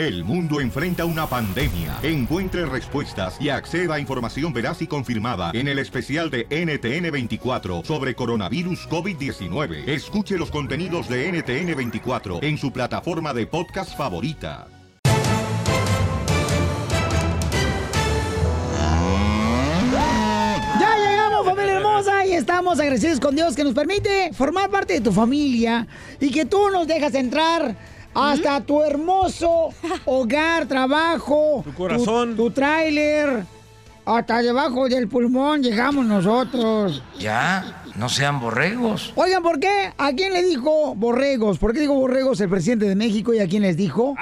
El mundo enfrenta una pandemia. Encuentre respuestas y acceda a información veraz y confirmada en el especial de NTN24 sobre coronavirus COVID-19. Escuche los contenidos de NTN24 en su plataforma de podcast favorita. Ya llegamos, familia hermosa, y estamos agradecidos con Dios que nos permite formar parte de tu familia y que tú nos dejas entrar hasta tu hermoso hogar, trabajo, tu corazón. tu, tráiler, hasta debajo del pulmón llegamos nosotros. Ya, no sean borregos. Oigan, ¿por qué? ¿A quién le dijo borregos? ¿Por qué dijo borregos el presidente de México y a quién les dijo?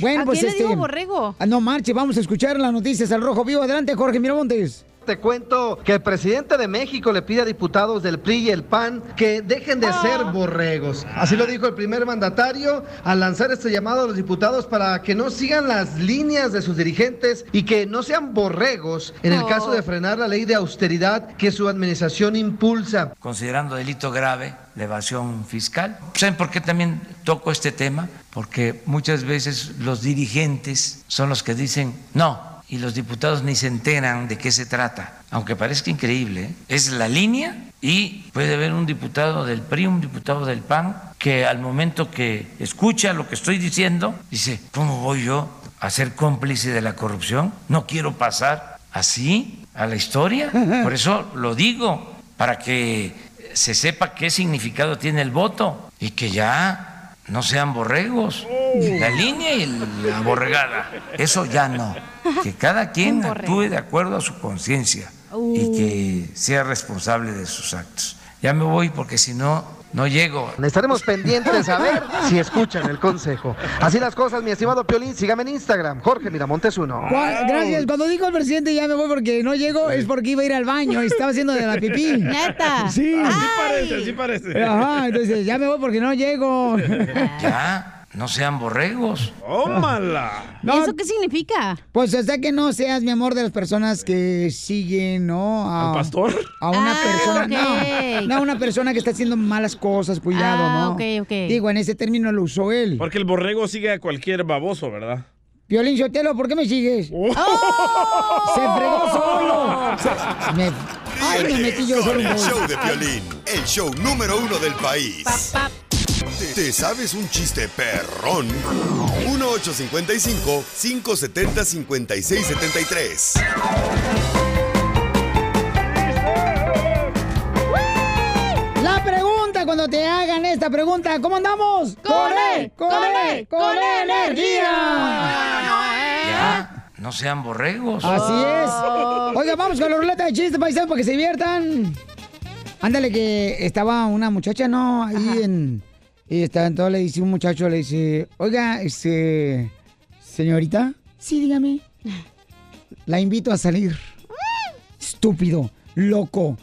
Bueno, ¿A pues quién le este. dijo borrego? Ah, No marche, vamos a escuchar las noticias al Rojo Vivo. Adelante, Jorge Miramontes. Te cuento que el presidente de México le pide a diputados del PRI y el PAN que dejen de ser borregos. Así lo dijo el primer mandatario al lanzar este llamado a los diputados para que no sigan las líneas de sus dirigentes y que no sean borregos en el Oh. caso de frenar la ley de austeridad que su administración impulsa. Considerando delito grave la evasión fiscal. ¿Saben por qué también toco este tema? Porque muchas veces los dirigentes son los que dicen no. Y los diputados ni se enteran de qué se trata, aunque parezca increíble. ¿eh? Es la línea y puede haber un diputado del PRI, un diputado del PAN, que al momento que escucha lo que estoy diciendo, dice, ¿cómo voy yo a ser cómplice de la corrupción? No quiero pasar así a la historia. Por eso lo digo, para que se sepa qué significado tiene el voto y que ya no sean borregos. La línea y la borregada. Eso ya no. Que cada quien actúe de acuerdo a su conciencia y que sea responsable de sus actos. Ya me voy porque si no, no llego. Estaremos pendientes a ver si escuchan el consejo. Así las cosas, mi estimado Piolín, sígame en Instagram, Jorge Miramontes uno. Gracias. Cuando dijo el presidente ya me voy porque no llego, es porque iba a ir al baño y estaba haciendo de la pipí. Neta. Sí. Así parece, así parece. Ajá, entonces ya me voy porque no llego. Ya, no sean borregos. ¡Tómala! No, ¿Y eso qué significa? Pues hasta que no seas, mi amor, de las personas que siguen, ¿no? A, ¿Al pastor? A una Ah, persona, ok. no, no, a una persona que está haciendo malas cosas, cuidado, Ah, ¿no? ok, ok. Digo, en ese término lo usó él. Porque el borrego sigue a cualquier baboso, ¿verdad? Violín Sotelo, ¿por qué me sigues? Oh. Se fregó solo. Se- me- Ay, me metí yo solo. el un gol. show de Piolín, el show número uno del país. ¿Te, te sabes un chiste perrón? 1855-570-5673. La pregunta, cuando te hagan esta pregunta, ¿cómo andamos? ¡Con él! ¡Con él! ¡Con energía! Ya, no sean borregos. Así es. Oiga, vamos con la ruleta de chistes, paisanos, para que se diviertan. Ándale, que estaba una muchacha, ¿no? Ahí en... Y está, entonces le dice un muchacho, le dice, oiga, este... Señorita, sí, dígame. La invito a salir. Estúpido, loco,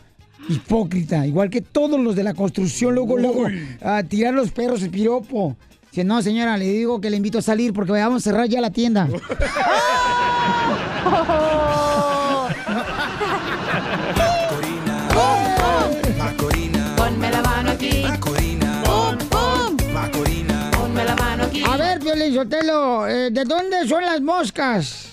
hipócrita, igual que todos los de la construcción, luego, luego, a tirar los perros el piropo. Dice, no, señora, le digo que le invito a salir porque vamos a cerrar ya la tienda. Sotelo, eh, ¿de dónde son las moscas?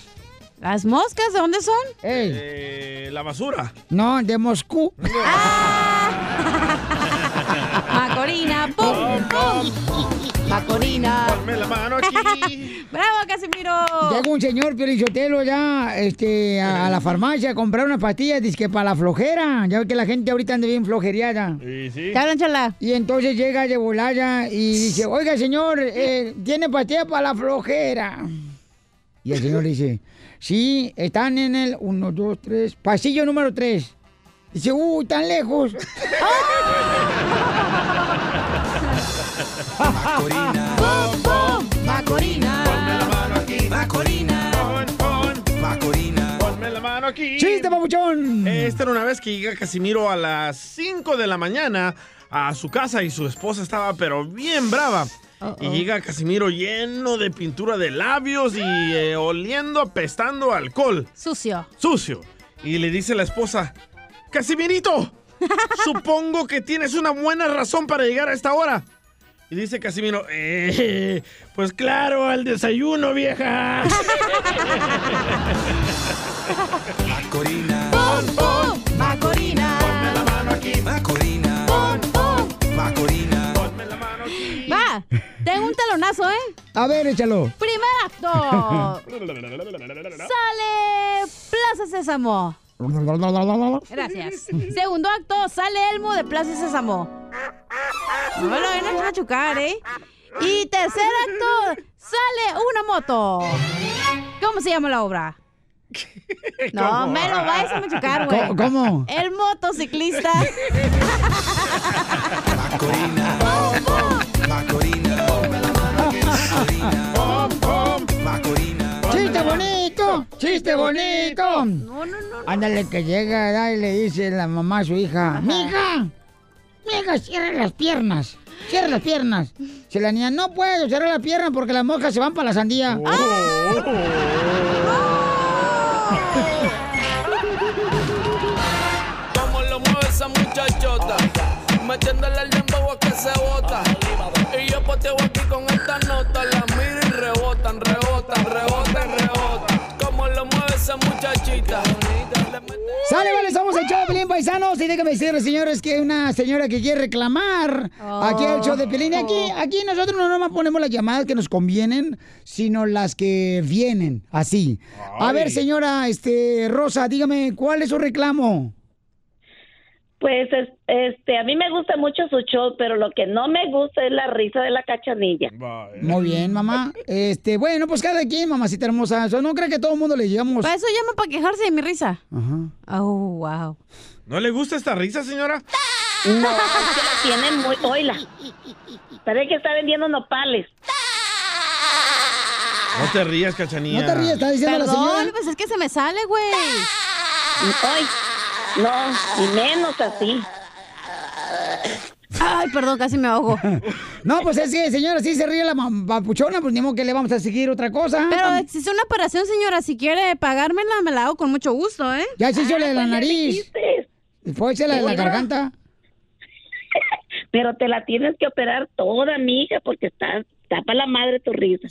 ¿Las moscas de dónde son? Ey, Eh, la basura. no, de Moscú. Macorina, pum, pum. Macorina. Ponme la mano aquí. ¡Bravo, Casimiro! Llega un señor Piolín Sotelo ya este, a, a la farmacia a comprar unas pastillas, dice que para la flojera. Ya ve que la gente ahorita anda bien flojereada. Sí, sí. ¿Te hablan, chala? Y entonces llega de volada y dice, oiga, señor, eh, ¿tiene pastillas para la flojera? Y el señor dice, sí, están en el 1, 2, 3, pasillo número 3. Dice, uy, tan lejos. ¡Pum, pum! Macorina. Ponme la mano aquí. Macorina. Pon, pon. Ponme la mano aquí. ¡Chiste, papuchón! Esta era una vez que llega Casimiro a las 5 de la mañana a su casa y su esposa estaba pero bien brava. Y llega Casimiro lleno de pintura de labios y eh, oliendo, apestando alcohol. Sucio. Sucio. Y le dice la esposa, Casimirito, supongo que tienes una buena razón para llegar a esta hora. Y dice Casimiro, eh, pues claro, al desayuno, vieja. Macorina. ¡Pum, pum! ¡Macorina! Ponme la mano aquí. Macorina. ¡Pum, pum! Macorina. Ponme la mano aquí. Va, tengo un talonazo, ¿eh? A ver, échalo. Primer acto. Sale Plaza Sésamo. Gracias. Segundo acto, sale Elmo de Plaza Sésamo. No me lo vayan a machucar, ¿eh? Y tercer acto, sale una moto. ¿Cómo se llama la obra? No, ¿Cómo? me lo vais a machucar, güey. ¿Cómo? cómo? El motociclista. Macorina. Macorina. Macorina. Macorina. ¡Chiste bonito! ¡Chiste bonito! No, no, no. Ándale, que llega ¿verdad? y le dice la mamá a su hija, ¡Mija! ¡Mija, cierra las piernas! ¡Cierra las piernas! Si la niña, no puedo cerrar las piernas porque las moscas se van para la sandía. Cómo lo mueve esa muchachota. Metiéndole el dembow a que se bota. Y yo poteo aquí con esta nota. La miro y rebotan, rebotan, rebotan, rebotan. Cómo lo mueve esa muchachita. Sale, vale, somos el show de Pelín Paisanos. Y déjame decirles, señores, que hay una señora que quiere reclamar aquí el show de Pelín. Y aquí, aquí nosotros no nomás ponemos las llamadas que nos convienen, sino las que vienen, así. A ver, señora, este, Rosa, dígame, ¿cuál es su reclamo? Pues es- este, a mí me gusta mucho su show, pero lo que no me gusta es la risa de la cachanilla. Muy bien, mamá. Este, bueno, pues cada quien, mamacita hermosa. Eso no cree que todo el mundo le llegamos. Para eso llama para quejarse de mi risa. Ajá. Oh, wow. ¿No le gusta esta risa, señora? No, es que la tienen muy, oila. Parece que está vendiendo nopales. No te rías, cachanilla. No te rías, está diciendo la Perdón, señora. pues es que se me sale, güey. Hoy, no, y menos así. Ay, perdón, casi me ahogo. No, pues es que, señora, si se ríe la papuchona, pues ni modo que le vamos a seguir otra cosa. Pero Tam- existe una operación, señora. Si quiere pagármela, me la hago con mucho gusto, ¿eh? Ya se hizo la de la Pues ya nariz. dijiste. Fue la de la garganta. Pero te la tienes que operar toda, mija, porque está, está para la madre tu risa.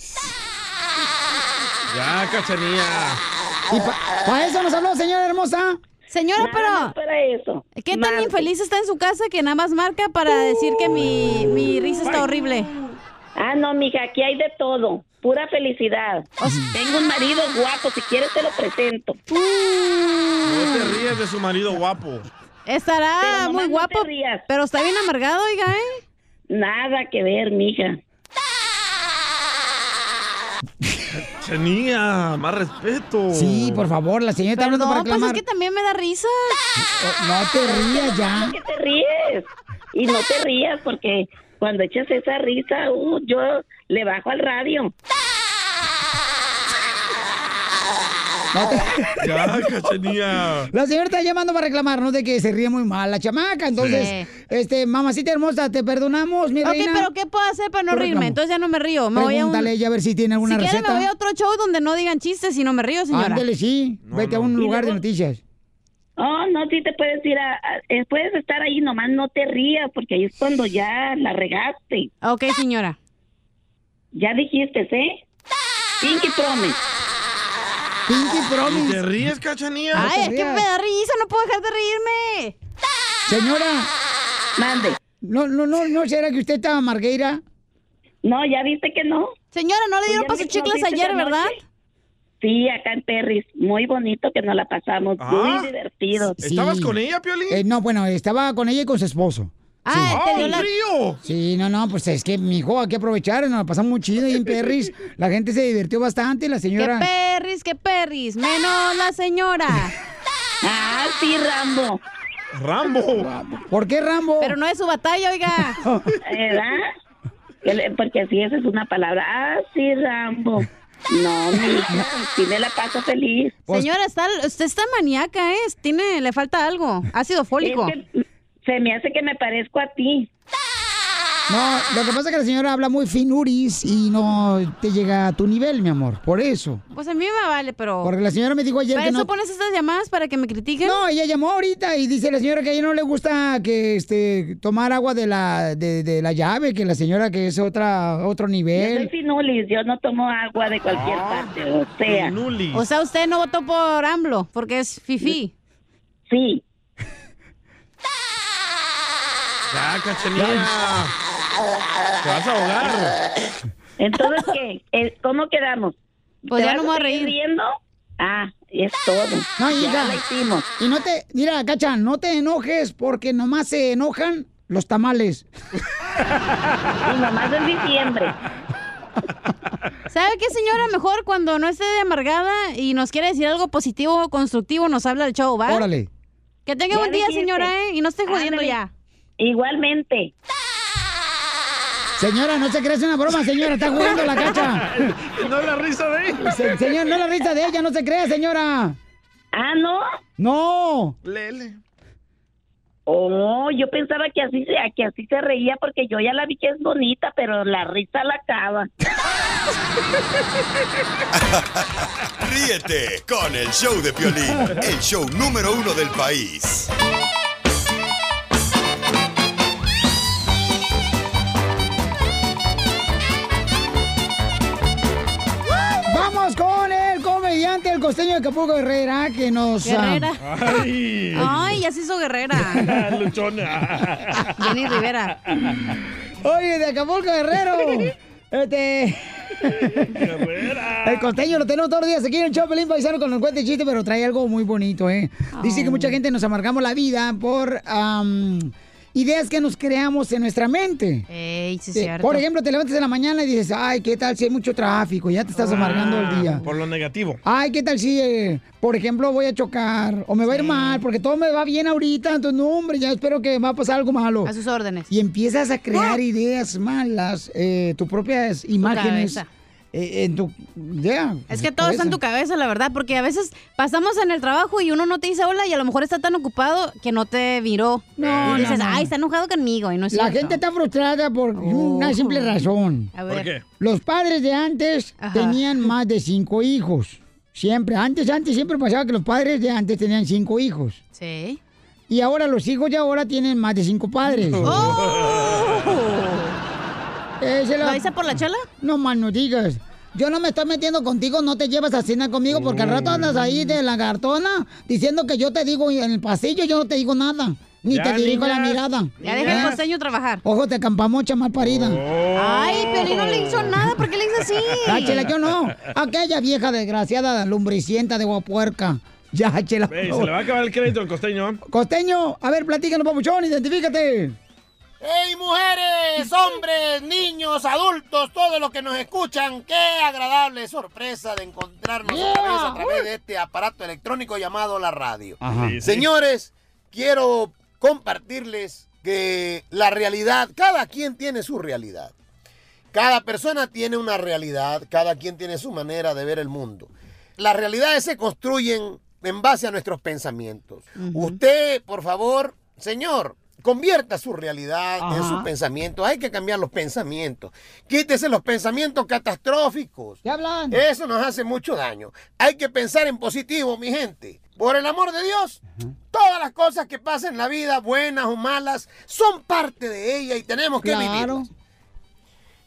Ya, cachanilla. Y para eso nos habló, señora hermosa. Señora, Nada pero... para eso. ¿Qué tan infeliz está en su casa que nada más marca para decir que mi, mi risa está horrible? Ah, no, mija, aquí hay de todo. Pura felicidad. Tengo un marido guapo, si quieres te lo presento. No te rías de su marido guapo. Estará muy no guapo, te rías. pero está bien amargado, oiga, ¿eh? Nada que ver, mija. Cachanilla, más respeto. Sí, por favor, la señora está hablando para Perdón, pues es reclamar. que también me da risa. Oh, No te rías ya. que te ríes. Y no te rías porque cuando echas esa risa, uh, yo le bajo al radio. No te- Ya, cachanilla. La señora está llamando para reclamarnos de que se ríe muy mal la chamaca. Entonces, Sí. este, mamacita hermosa, te perdonamos, mi Ok, reina. pero ¿qué puedo hacer para no Tú reírme? reclamo. Entonces ya no me río. Me voy a un... A ella a ver si tiene alguna si quiere, receta. me voy a otro show donde no digan chistes y no me río, señora. Ándele, sí. No, Vete a un lugar de noticias. Oh, no, sí te puedes ir a, a- eh, puedes estar ahí, nomás no te rías porque ahí es cuando ya la regaste. Ok, señora. Ya dijiste, ¿eh? Pinky Promise. Pinky ¿Y Promise. te ríes, cachanilla? Ay, es que me da risa, no puedo dejar de reírme. Señora, Mande. no, no, no, ¿no será que usted estaba Margueira? No, ya viste que no. Señora, no le Pues dieron ya para sus me chicles ayer, ¿verdad? Sí, acá en Perris. Muy bonito que nos la pasamos. Ah. Muy divertido. ¿Estabas Sí. con ella, Piolín? Eh, no, bueno, estaba con ella y con su esposo. Ah, te ¡Oh, dio un la... trío! Sí, no, no, pues es que, mijo, hay que aprovechar, nos la pasamos muy chido ahí en Perris. La gente se divirtió bastante, la ¡Qué señora... perris, qué perris! Menos la señora. Ah, sí, Rambo. Rambo. ¿Por qué Rambo? Pero no es su batalla, oiga. ¿Verdad? Porque así esa es una palabra. Ah, sí, Rambo. No, mija, sí me la paso feliz. Señora, está, usted está maníaca, ¿eh? Tiene, le falta algo. Ácido fólico. Es que se me hace que me parezco a ti. No, lo que pasa es que la señora habla muy finuris y no te llega a tu nivel, mi amor. Por eso. Pues a mí me vale, pero... Porque la señora me dijo ayer ¿Para que eso no... pones estas llamadas para que me critiquen? No, ella llamó ahorita y dice la señora que a ella no le gusta que este tomar agua de la de, de la llave, que la señora que es otra otro Yo soy nivel. finulis, yo no tomo agua de cualquier Ah. parte, o sea. O sea, usted no votó por AMLO, porque es fifi. Sí. Ya, cachanilla. Te vas a ahogar. Entonces, ¿qué? Eh, ¿Cómo quedamos? Pues ¿Te ya vas no me voy a reír. riendo? Ah, es todo. No, ya hija. la hicimos. Y no te, mira, Cacha, no te enojes porque nomás se enojan los tamales. Y nomás en diciembre. ¿Sabe qué, señora? Mejor cuando no esté de amargada y nos quiere decir algo positivo o constructivo, nos habla del show, ¿va? Órale. Que tenga Ya buen día, dijiste. señora, ¿eh? Y no esté jodiendo Ándale. ya. Igualmente. Señora, no se cree, es una broma, señora, está jugando la cacha. No es la risa de ella. Se- señor, no es la risa de ella, no se crea, señora. Ah, ¿no? No. Lele. Oh, yo pensaba que así, se, que así se reía porque yo ya la vi que es bonita, pero la risa la acaba. Ríete con el show de Piolín, el show número uno del país. Comediante, el costeño de Acapulco Herrera, que nos... ah, Guerrera. Ay. Ay, ya se hizo guerrera. Luchona. Jenny Rivera. Oye, de Acapulco Guerrero. Este... El costeño lo tenemos todos los días aquí en el Chopelín Paisano con el cuento y chiste, pero trae algo muy bonito, ¿eh? Dice que mucha gente nos amargamos la vida por ideas que nos creamos en nuestra mente. Ey, sí, Eh, cierto. Por ejemplo, te levantas en la mañana y dices, ay, ¿qué tal si hay mucho tráfico? Ya te estás amargando el día. Por lo negativo. Ay, ¿qué tal si, eh, por ejemplo, voy a chocar o me va a ir mal? Porque todo me va bien ahorita, entonces no, hombre, ya espero que va a pasar algo malo. A sus órdenes. Y empiezas a crear ideas malas, eh, tus propias imágenes. cabeza. Eh, en tu. ya, Es que todo está en tu cabeza, la verdad, porque a veces pasamos en el trabajo y uno no te dice hola y a lo mejor está tan ocupado que no te miró. No, y dices, no, no. ay, está enojado conmigo y no es La cierto. gente está frustrada por una Oh. simple razón. A ver. ¿Por qué? Los padres de antes Ajá. tenían más de cinco hijos. Siempre, antes, antes siempre pasaba que los padres de antes tenían cinco hijos. Sí. Y ahora los hijos de ahora tienen más de cinco padres. Esa es la- ¿Lo dice por la chela? No no digas. Yo no me estoy metiendo contigo, no te llevas a cena conmigo porque al rato andas ahí de lagartona diciendo que yo te digo en el pasillo, yo no te digo nada. Ni Ya, te dirijo la niñas. mirada. Ya deja el ¿Eh? costeño trabajar. Ojos de campamocha mal parida. Ay, Pelín no le hizo nada. ¿Por qué le hizo así? Ah, chela, yo no. Aquella vieja desgraciada, lumbricienta de guapuerca. Ya, chela. Ey, se le va a acabar el crédito al costeño. Costeño, a ver, platícanos, papuchón, identifícate. ¡Hey, mujeres, hombres, niños, adultos, todos los que nos escuchan! ¡Qué agradable sorpresa de encontrarnos otra vez a través de este aparato electrónico llamado la radio! Ajá. Sí, sí. Señores, quiero compartirles que la realidad, cada quien tiene su realidad. Cada persona tiene una realidad, cada quien tiene su manera de ver el mundo. Las realidades se construyen en base a nuestros pensamientos. Usted, por favor, señor, convierta su realidad en sus pensamientos. Hay que cambiar los pensamientos. Quítese los pensamientos catastróficos. ¿Qué hablan? Eso nos hace mucho daño. Hay que pensar en positivo, mi gente. Por el amor de Dios, todas las cosas que pasan en la vida, buenas o malas, son parte de ella y tenemos que Claro. vivirlas.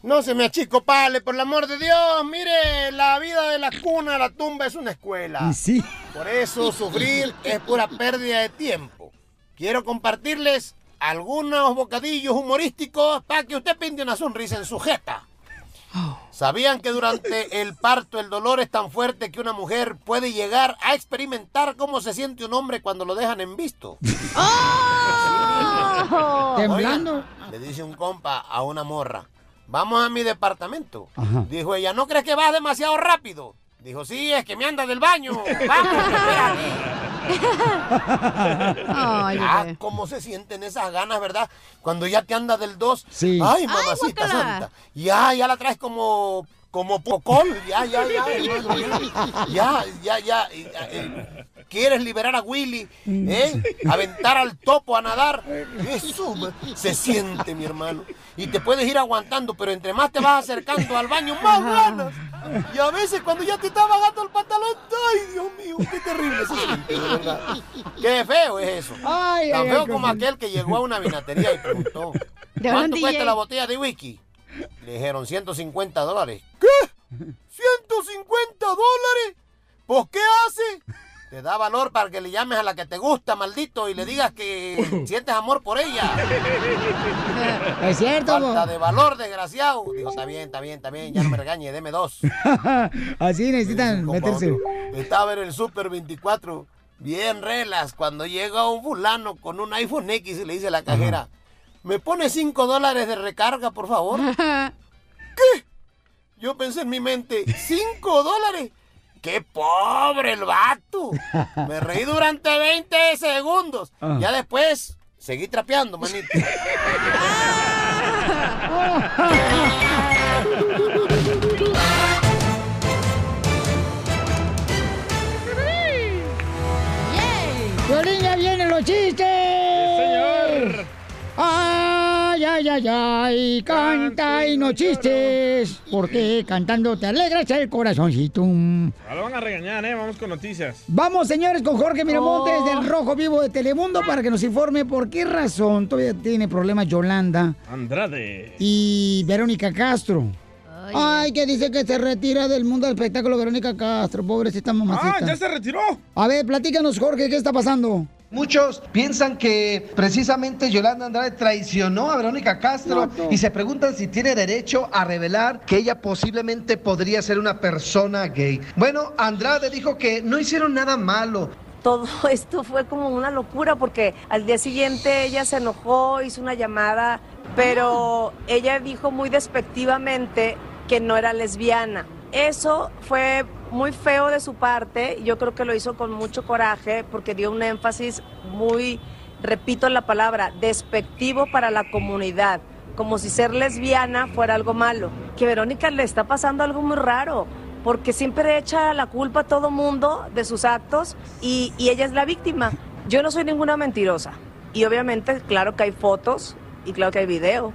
No se me achicopale, por el amor de Dios. Mire, la vida de la cuna a la tumba es una escuela. Y sí. Por eso sufrir es pura pérdida de tiempo. Quiero compartirles algunos bocadillos humorísticos para que usted pinte una sonrisa en su jeta. ¿Sabían que durante el parto el dolor es tan fuerte que una mujer puede llegar a experimentar cómo se siente un hombre cuando lo dejan en visto? ¡Oh! Temblando. Le dice un compa a una morra, vamos a mi departamento. Ajá. Dijo ella, ¿no crees que vas demasiado rápido? Dijo, sí, es que me anda del baño. Vamos, espérate. Ay, Ah, cómo se sienten esas ganas, ¿verdad? Cuando ya te anda del 2. Sí. Ay, Ay, mamacita guácala. santa. Ya, ya la traes como como pocol. Ya, ya, ya, hermano, ya. Ya, ya, eh, quieres liberar a Willy, ¿eh? Aventar al topo a nadar. Eso se siente, mi hermano. Y te puedes ir aguantando, pero entre más te vas acercando al baño, más ganas. Y a veces cuando ya te está bajando el pantalón, ¡ay, Dios mío! ¡Qué terrible se siente, de verdad! ¡Qué feo es eso! Ay, Tan ay, feo como aquel que llegó a una vinatería y preguntó, ¿cuánto cuesta la botella de whisky? Le dijeron 150 dólares. ¿Qué? ¿150 dólares? ¿Pues qué hace? Te da valor para que le llames a la que te gusta, maldito, y le digas que sientes amor por ella. Es cierto, Falta de valor, desgraciado. Dijo, está bien, está bien, está bien, ya no me regañe, deme dos. Así necesitan meterse. Estaba en el Super 24, bien relas, cuando llega un fulano con un iPhone X y le dice a la cajera, ¿me pone 5 dólares de recarga, por favor? ¿Qué? Yo pensé en mi mente, ¿5 dólares? ¡Qué pobre el vato! Me reí durante 20 segundos. Ah. Ya después, seguí trapeando, manito. ¡Violín, ya vienen los chistes! ¡Ay, ay, ay, ay! Canta y no chistes. Porque cantando te alegras el corazoncito. Ahora lo van a regañar, ¿eh? Vamos con noticias. Vamos, señores, con Jorge Miramontes Oh. del Rojo Vivo de Telemundo para que nos informe por qué razón todavía tiene problemas Yolanda Andrade. y Verónica Castro. Ay, que dice que se retira del mundo del espectáculo Verónica Castro, pobrecita mamacita. Ah, ¿ya se retiró? A ver, platícanos, Jorge, ¿qué está pasando? Muchos piensan que precisamente Yolanda Andrade traicionó a Verónica Castro y se preguntan si tiene derecho a revelar que ella posiblemente podría ser una persona gay. Bueno, Andrade dijo que no hicieron nada malo. Todo esto fue como una locura porque al día siguiente ella se enojó, hizo una llamada, pero ella dijo muy despectivamente que no era lesbiana. Eso fue muy feo de su parte, yo creo que lo hizo con mucho coraje porque dio un énfasis muy, repito la palabra, despectivo para la comunidad, como si ser lesbiana fuera algo malo. Que Verónica le está pasando algo muy raro porque siempre echa la culpa a todo mundo de sus actos y, ella es la víctima. Yo no soy ninguna mentirosa. Y obviamente, claro que hay fotos y claro que hay video.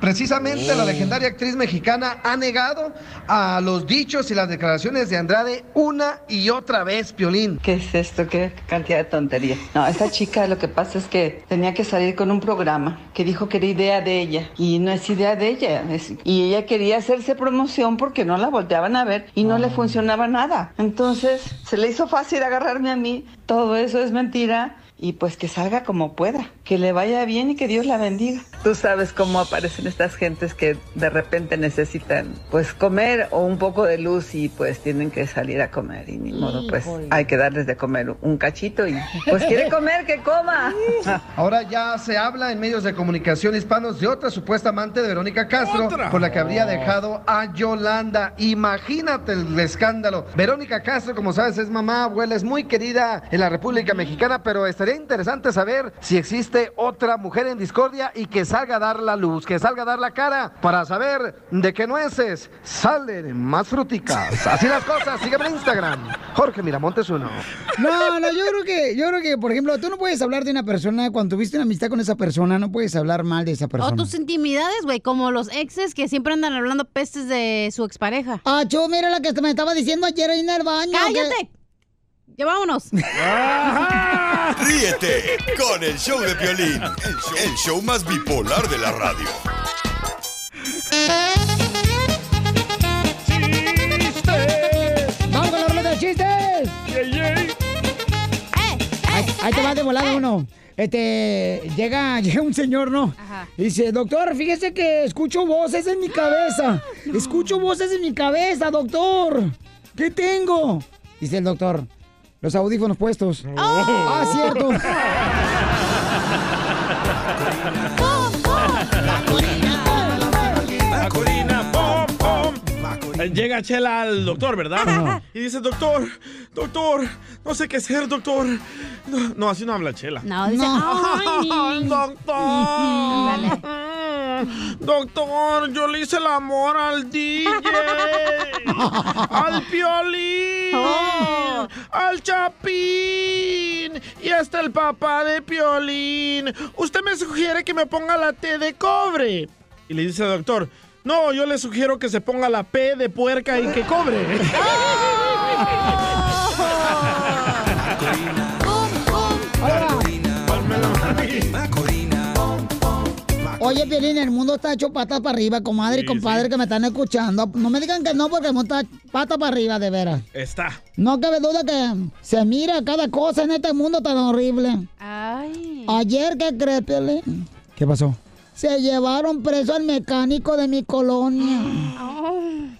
Precisamente la legendaria actriz mexicana ha negado a los dichos y las declaraciones de Andrade una y otra vez, Piolín. ¿Qué es esto? ¿Qué cantidad de tontería? No, esta chica lo que pasa es que tenía que salir con un programa que dijo que era idea de ella y no es idea de ella. es- y ella quería hacerse promoción porque no la volteaban a ver y no le funcionaba nada. Entonces se le hizo fácil agarrarme a mí. Todo eso es mentira y pues que salga como pueda, que le vaya bien y que Dios la bendiga. Tú sabes cómo aparecen estas gentes que de repente necesitan pues comer o un poco de luz y pues tienen que salir a comer y ni modo pues Híjole. hay que darles de comer un cachito y pues quiere comer que coma. Ahora ya se habla en medios de comunicación hispanos de otra supuesta amante de Verónica Castro, ¿Otra? por la que habría dejado a Yolanda. Imagínate el escándalo. Verónica Castro, como sabes, es mamá, abuela, es muy querida en la República Mexicana, pero estaría interesante saber si existe otra mujer en discordia y que salga a dar la luz, que salga a dar la cara para saber de qué nueces salen más fruticas. Así las cosas, sígueme en Instagram. Jorge Miramontes uno. No, no, yo creo que, yo creo que, por ejemplo, tú no puedes hablar de una persona cuando tuviste una amistad con esa persona, no puedes hablar mal de esa persona. O tus intimidades, güey, como los exes que siempre andan hablando pestes de su expareja. Ah, yo, mira la que me estaba diciendo ayer ahí en el baño. ¡Cállate! Ya vámonos. Ríete con el show de Piolín, el show, el show más bipolar de la radio. ¡Vamos con la ruleta de chistes! Ahí, ahí te va de volada uno. Este, llega, llega un señor, ¿no? Y dice, doctor, fíjese que escucho voces en mi cabeza. Escucho voces en mi cabeza, doctor. ¿Qué tengo? Dice el doctor, los audífonos puestos. Ah, cierto. Llega Chela al doctor, ¿verdad? Y dice, doctor, doctor, no sé qué hacer, doctor. No, no, así no habla Chela. No, dice, "Ay". doctor. Doctor, yo le hice el amor al DJ. al piolín. Oh. al Chapín y hasta el papá de Piolín. Usted me sugiere que me ponga la T de cobre. Y le dice al doctor, no, yo le sugiero que se ponga la P de puerca y que cobre. Oye, Piolín, el mundo está hecho patas para arriba, comadre y compadre que me están escuchando. No me digan que no, porque el mundo está patas para arriba, de veras. Está. No cabe duda que se mira cada cosa en este mundo tan horrible. Ay. Ayer, ¿qué crees, Piolín? ¿Qué pasó? Se llevaron preso al mecánico de mi colonia.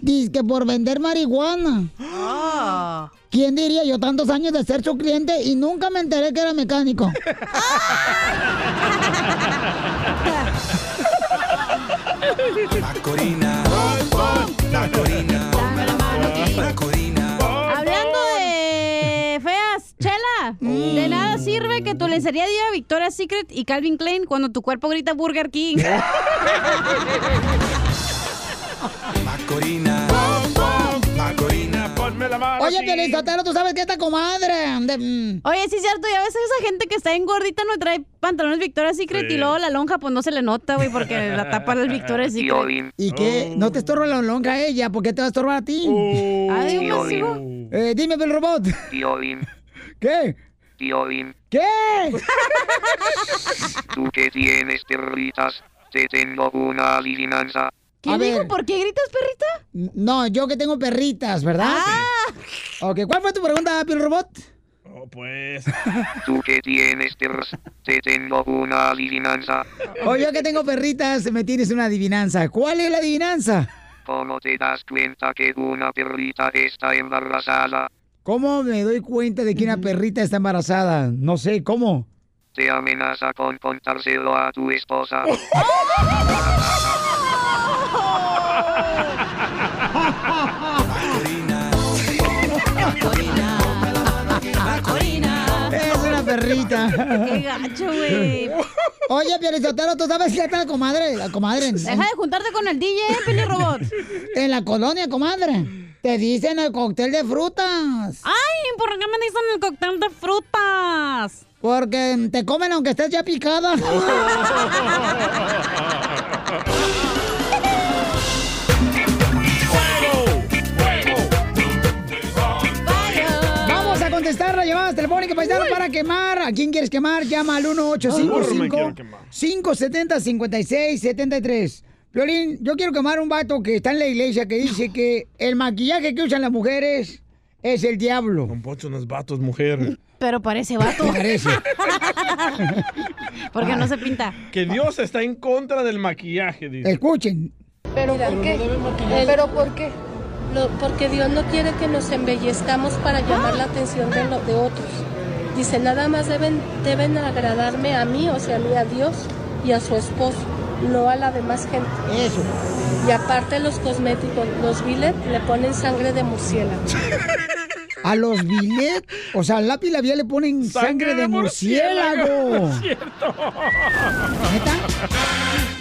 Dice que por vender marihuana. Ah. ¿Quién diría yo tantos años de ser su cliente y nunca me enteré que era mecánico? Macorina. Macorina. Macorina. Hablando de feas, Chela, de nada sirve que tu lencería diga Victoria's Secret y Calvin Klein cuando tu cuerpo grita Burger King. Macorina. Ponme la mano. Oye, ¿tú sabes qué esta comadre? De- mm, Oye, sí es cierto, ya ves esa gente que está en gordita no trae pantalones Victoria's Secret Sí. y luego la lonja pues no se le nota, güey, porque la tapa el Victoria's Secret. ¿Y qué? No te estorba la longa a ella, ¿por qué te va a estorbar a ti? Tío más digo. Eh, dime, el robot. Piolín, ¿Qué? Piolín, ¿Qué? tú que tienes perritas, te tengo una adivinanza. A ver. ¿Por qué gritas, perrita? No, yo que tengo perritas, ¿verdad? Ok, ¿cuál fue tu pregunta, Piel Robot? Oh, pues. Tú que tienes perros, te tengo una adivinanza. O yo que tengo perritas, me tienes una adivinanza. ¿Cuál es la adivinanza? ¿Cómo te das cuenta que una perrita está embarazada? ¿Cómo me doy cuenta de que una perrita está embarazada? No sé, ¿cómo? Te amenaza con contárselo a tu esposa. Es una perrita. Qué gacho, güey. Oye, Pielizotero, ¿tú sabes qué está la comadre? La comadre. Deja de juntarte con el DJ, Pili Robot. En la colonia, comadre. Te dicen el cóctel de frutas. Ay, ¿por qué me dicen el cóctel de frutas? Porque te comen aunque estés ya picada. llamadas telefónicas paisano para quemar. ¿A quién quieres quemar? Llama al Burro me quiero 1855 quemar. 570 5673. Violín, yo quiero quemar un vato que está en la iglesia que dice que el maquillaje que usan las mujeres es el diablo. Don Poncho no es vato, es mujer. Pero parece vato. Parece. Porque no se pinta. Que Dios está en contra del maquillaje, dice. Escuchen. ¿Pero por qué? ¿Pero por qué? Lo- porque Dios no quiere que nos embellezcamos para llamar la atención de, lo- de otros. Dice, nada más deben, deben agradarme a mí, o sea, a mí, a Dios y a su esposo, no a la demás gente. Eso. Y aparte los cosméticos, los Billet le ponen sangre de murciélago. A los billet, o sea, al lápiz labial le ponen sangre, de, murciélago.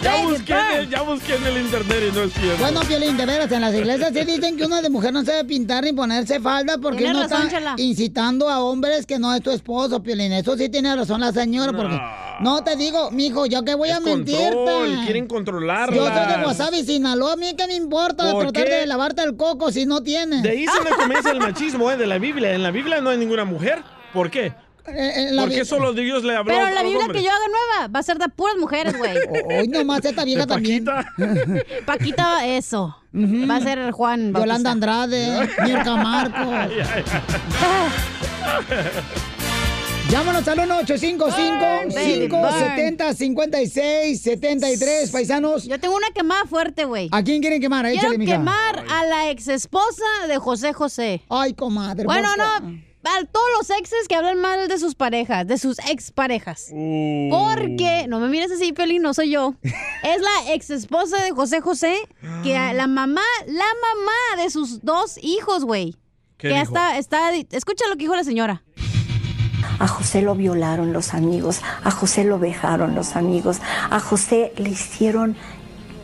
Ya busqué, en el, ya busqué en el internet y no es cierto. Bueno, Piolín, de veras, en las iglesias sí dicen que una de mujer no se debe pintar ni ponerse falda porque razón, está Chela. incitando a hombres que no es tu esposo, Piolín. Eso sí tiene razón la señora, porque no te digo, mijo, yo que voy a mentirte. Control, quieren controlarla. Yo soy de Wasabi, Sinaloa, a mí qué me importa ¿Por tratar qué? de lavarte el coco si no tienes. De ahí se me comienza el machismo, ¿eh? De la Biblia. En la Biblia no hay ninguna mujer. ¿Por qué? Eh, en la ¿Por qué Biblia- solo Dios le habló Pero a la Biblia que yo haga nueva va a ser de puras mujeres, güey. Hoy nomás esta vieja también. Paquita, eso. Va a ser Juan. Yolanda. Andrade, Mirka Marcos. Llámanos al 1-855-570-5673, paisanos. Yo tengo una quemada fuerte, güey. ¿A quién quieren quemar? Quiero Échale, mija. quemar a la ex esposa de José José. Ay, comadre. Bueno, ¿por no, a todos los exes que hablan mal de sus parejas, de sus exparejas. Porque, no me mires así, Pelín, no soy yo. Es la ex esposa de José José, que a- la mamá, la mamá de sus dos hijos, güey. ¿Qué Que dijo? hasta está, escucha lo que dijo la señora. A José lo violaron los amigos, a José lo vejaron los amigos, a José le hicieron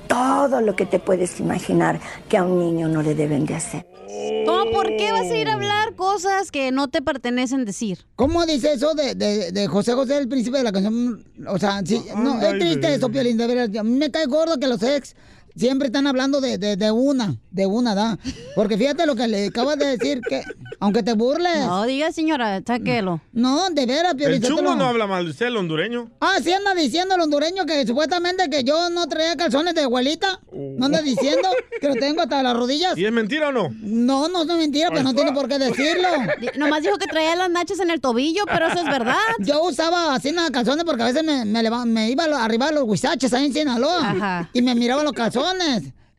todo lo que te puedes imaginar que a un niño no le deben de hacer. ¿Cómo? ¿Por qué vas a ir a hablar cosas que no te pertenecen decir. ¿Cómo dice eso de, de, de José José, el príncipe de la canción? O sea, sí, no, es triste eso, Piolín, de veras. A mí me cae gordo que los ex siempre están hablando de, de, de una, de una, ¿da? Porque fíjate lo que le acabas de decir, que aunque te burles. No, diga señora, sáquelo. No, de veras, Piolín. El chungo no habla mal de usted, el hondureño. Ah, sí anda diciendo el hondureño que supuestamente que yo no traía calzones de abuelita. ¿No anda diciendo que lo tengo hasta las rodillas? ¿Y es mentira o no? No, no es mentira, pero no tiene por qué decirlo. Nomás dijo que traía las nachas en el tobillo, pero eso es verdad. Yo usaba así nada calzones porque a veces me, me, me iba a arriba de los huizaches ahí en Sinaloa. Ajá. Y me miraba los calzones.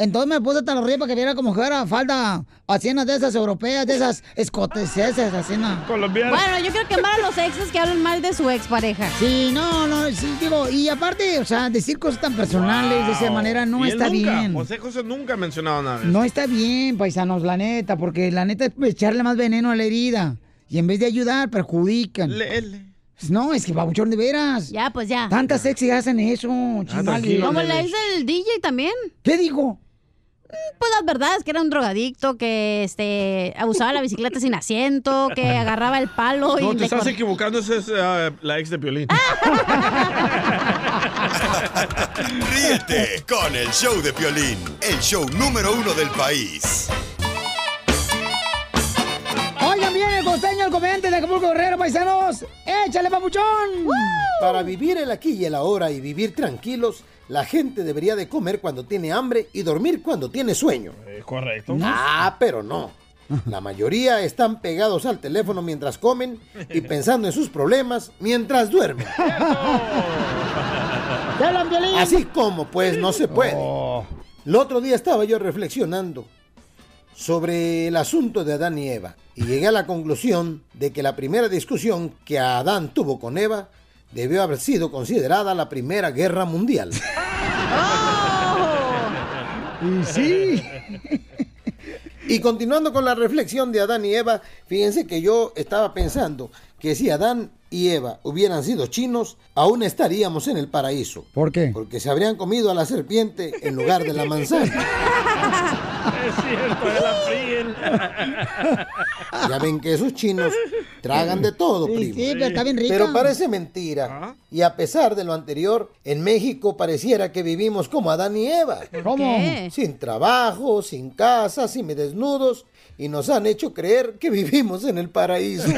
Entonces me puse hasta los ríos para que viera como que era falda una de esas europeas, de esas escoceses, así una. Colombiano. Bueno, yo creo que mal a los exes que hablan mal de su expareja. Sí, no, no, sí, digo, y aparte, o sea, decir cosas tan personales de esa manera no Y él está nunca, bien. José José nunca ha mencionado nada. No está bien, paisanos, la neta, porque la neta es echarle más veneno a la herida. Y en vez de ayudar, perjudican. No, es que babuchón de veras. Ya, pues ya. Tantas sexy hacen eso, chimales. tranquilo, Como la ex del DJ también. ¿Qué digo? Pues las verdades, que era un drogadicto, que este abusaba de la bicicleta sin asiento, que agarraba el palo y No, te le estás cor- equivocando, esa es eh, la ex de Piolín. Ríete con el show de Piolín, el show número uno del país. Comediante de Acapulco Guerrero, paisanos. ¡Échale, papuchón! Para vivir el aquí y el ahora y vivir tranquilos, la gente debería de comer cuando tiene hambre y dormir cuando tiene sueño. Eh, correcto. Ah, pero no. La mayoría están pegados al teléfono mientras comen y pensando en sus problemas mientras duermen. Así como, pues, no se puede. El otro día estaba yo reflexionando sobre el asunto de Adán y Eva y llegué a la conclusión de que la primera discusión que Adán tuvo con Eva debió haber sido considerada la Primera Guerra Mundial. Y sí. Y continuando con la reflexión de Adán y Eva, fíjense que yo estaba pensando que si Adán y Eva hubieran sido chinos, aún estaríamos en el paraíso. ¿Por qué? Porque se habrían comido a la serpiente en lugar de la manzana. Ya ven que esos chinos tragan de todo, Sí, primo. sí, pero está bien rica. Pero parece mentira. Y a pesar de lo anterior, en México pareciera que vivimos como Adán y Eva. ¿Cómo? Sin trabajo, sin casa, sin desnudos. Y nos han hecho creer que vivimos en el paraíso.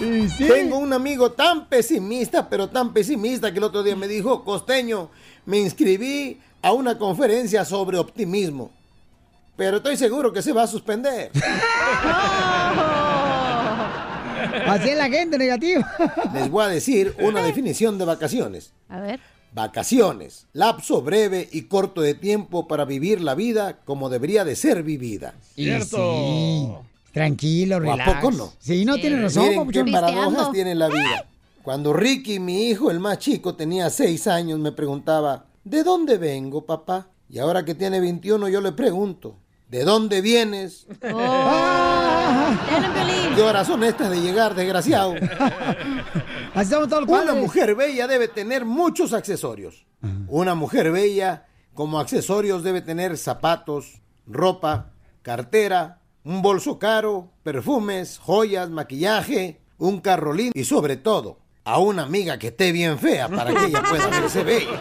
Y sí. Tengo un amigo tan pesimista, pero tan pesimista que el otro día me dijo, costeño, me inscribí a una conferencia sobre optimismo. Pero estoy seguro que se va a suspender. Así es la gente negativa. Les voy a decir una definición de vacaciones. A ver. Vacaciones, lapso breve y corto de tiempo para vivir la vida como debería de ser vivida. Cierto. sí. Tranquilo, ¿O a relax. poco no? Sí, no Sí. tiene razón, Miren qué paradojas tiene la vida. Cuando Ricky, mi hijo, el más chico, tenía seis años, me preguntaba, ¿de dónde vengo, papá? Y ahora que tiene 21, yo le pregunto, ¿de dónde vienes? Ah. Piolín. ¿Qué horas son estas de llegar, desgraciado? Una padres. mujer bella debe tener muchos accesorios. Una mujer bella, como accesorios, debe tener zapatos, ropa, cartera, un bolso caro, perfumes, joyas, maquillaje, un carro lindo y sobre todo, a una amiga que esté bien fea para que ella pueda verse bella.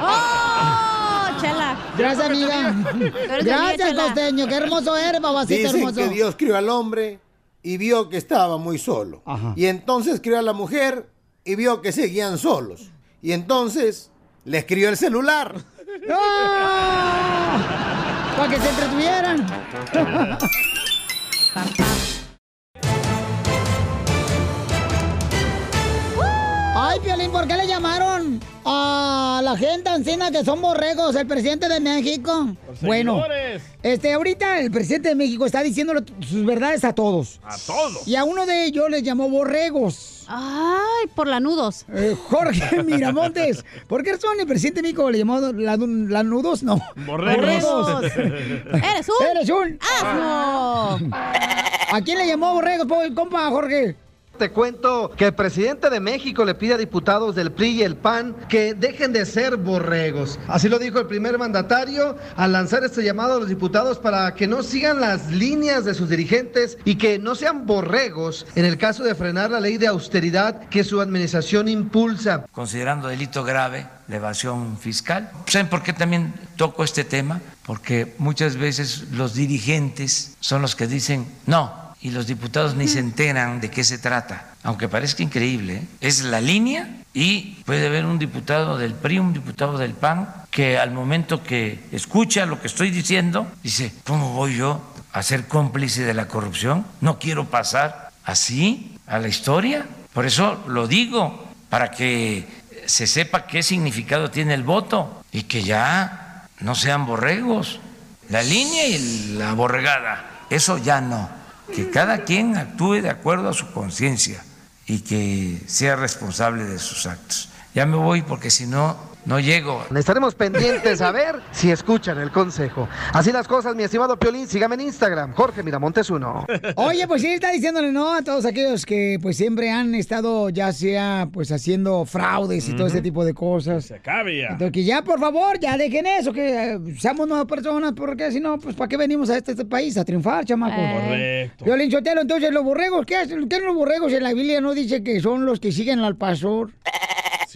¡Oh, chela! Gracias, amiga. Gracias, costeño. Qué hermoso eres, babacito Dicen hermoso. que Dios crió al hombre y vio que estaba muy solo. Ajá. Y entonces crió a la mujer y vio que seguían solos. Y entonces les crió el celular. Para que se entretuvieran. ¿Por qué le llamaron a la gente ancina que son borregos, el presidente de México? Bueno, este, ahorita el presidente de México está diciéndole sus verdades a todos. A todos. Y a uno de ellos les llamó borregos. Ay, por lanudos. Eh, Jorge Miramontes, ¿por qué razón el presidente de México le llamó la- lanudos? No. Borregos. ¿Eres un? ¡Eres un! ¡Asno! ¿A quién le llamó borregos, compa, Jorge? Te cuento que el presidente de México le pide a diputados del PRI y el PAN que dejen de ser borregos. Así lo dijo el primer mandatario al lanzar este llamado a los diputados para que no sigan las líneas de sus dirigentes y que no sean borregos en el caso de frenar la ley de austeridad que su administración impulsa. considerando delito grave la evasión fiscal. ¿Saben por qué también toco este tema? Porque muchas veces los dirigentes son los que dicen no y los diputados ni se enteran de qué se trata. Aunque parezca increíble, ¿eh? es la línea y puede haber un diputado del PRI, un diputado del PAN, que al momento que escucha lo que estoy diciendo, dice, ¿cómo voy yo a ser cómplice de la corrupción? No quiero pasar así a la historia. Por eso lo digo, para que se sepa qué significado tiene el voto y que ya no sean borregos. La línea y la borregada, eso ya no. Que cada quien actúe de acuerdo a su conciencia y que sea responsable de sus actos. Ya me voy porque si no, no llego. Estaremos pendientes a ver si escuchan el consejo. Así las cosas, mi estimado Piolín, sígame en Instagram, Jorge Miramontes uno. Oye, pues sí, está diciéndole no a todos aquellos que pues siempre han estado ya sea pues haciendo fraudes y todo ese tipo de cosas. Se acabe ya. Entonces que ya por favor, ya dejen eso, que eh, seamos nuevas personas, porque si no, pues ¿para qué venimos a este, este país? A triunfar, chamacos. Correcto. Violín Sotelo, entonces los borregos, ¿qué hacen? ¿Qué los borregos en la Biblia no dice que son los que siguen al pastor?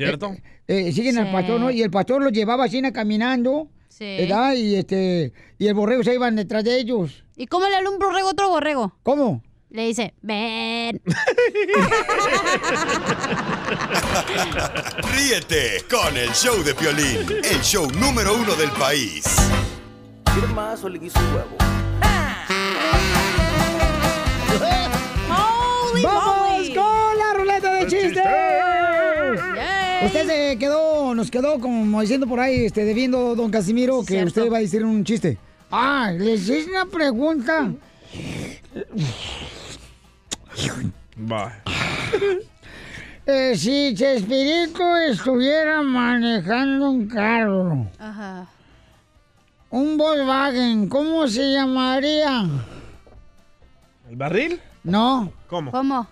¿Cierto? Eh, siguen Sí. al pastor, ¿no? Y el pastor los llevaba así caminando, Sí. ¿verdad? Y este, y el borrego se iban detrás de ellos. ¿Y cómo le habla un borrego a otro borrego? ¿Cómo? Le dice, ven. Ríete con el show de Piolín, el show número uno del país. ¿Quieres más o le guiso huevo? ¡Vamos con la ruleta de chistes! Usted se quedó, nos quedó como diciendo por ahí, este, debiendo, don Casimiro, que Cierto. usted va a decir un chiste. Ah, les hice una pregunta. Va. Eh, si Chespirito estuviera manejando un carro, Ajá. un Volkswagen, ¿cómo se llamaría? ¿El barril? No. ¿Cómo? ¿Cómo?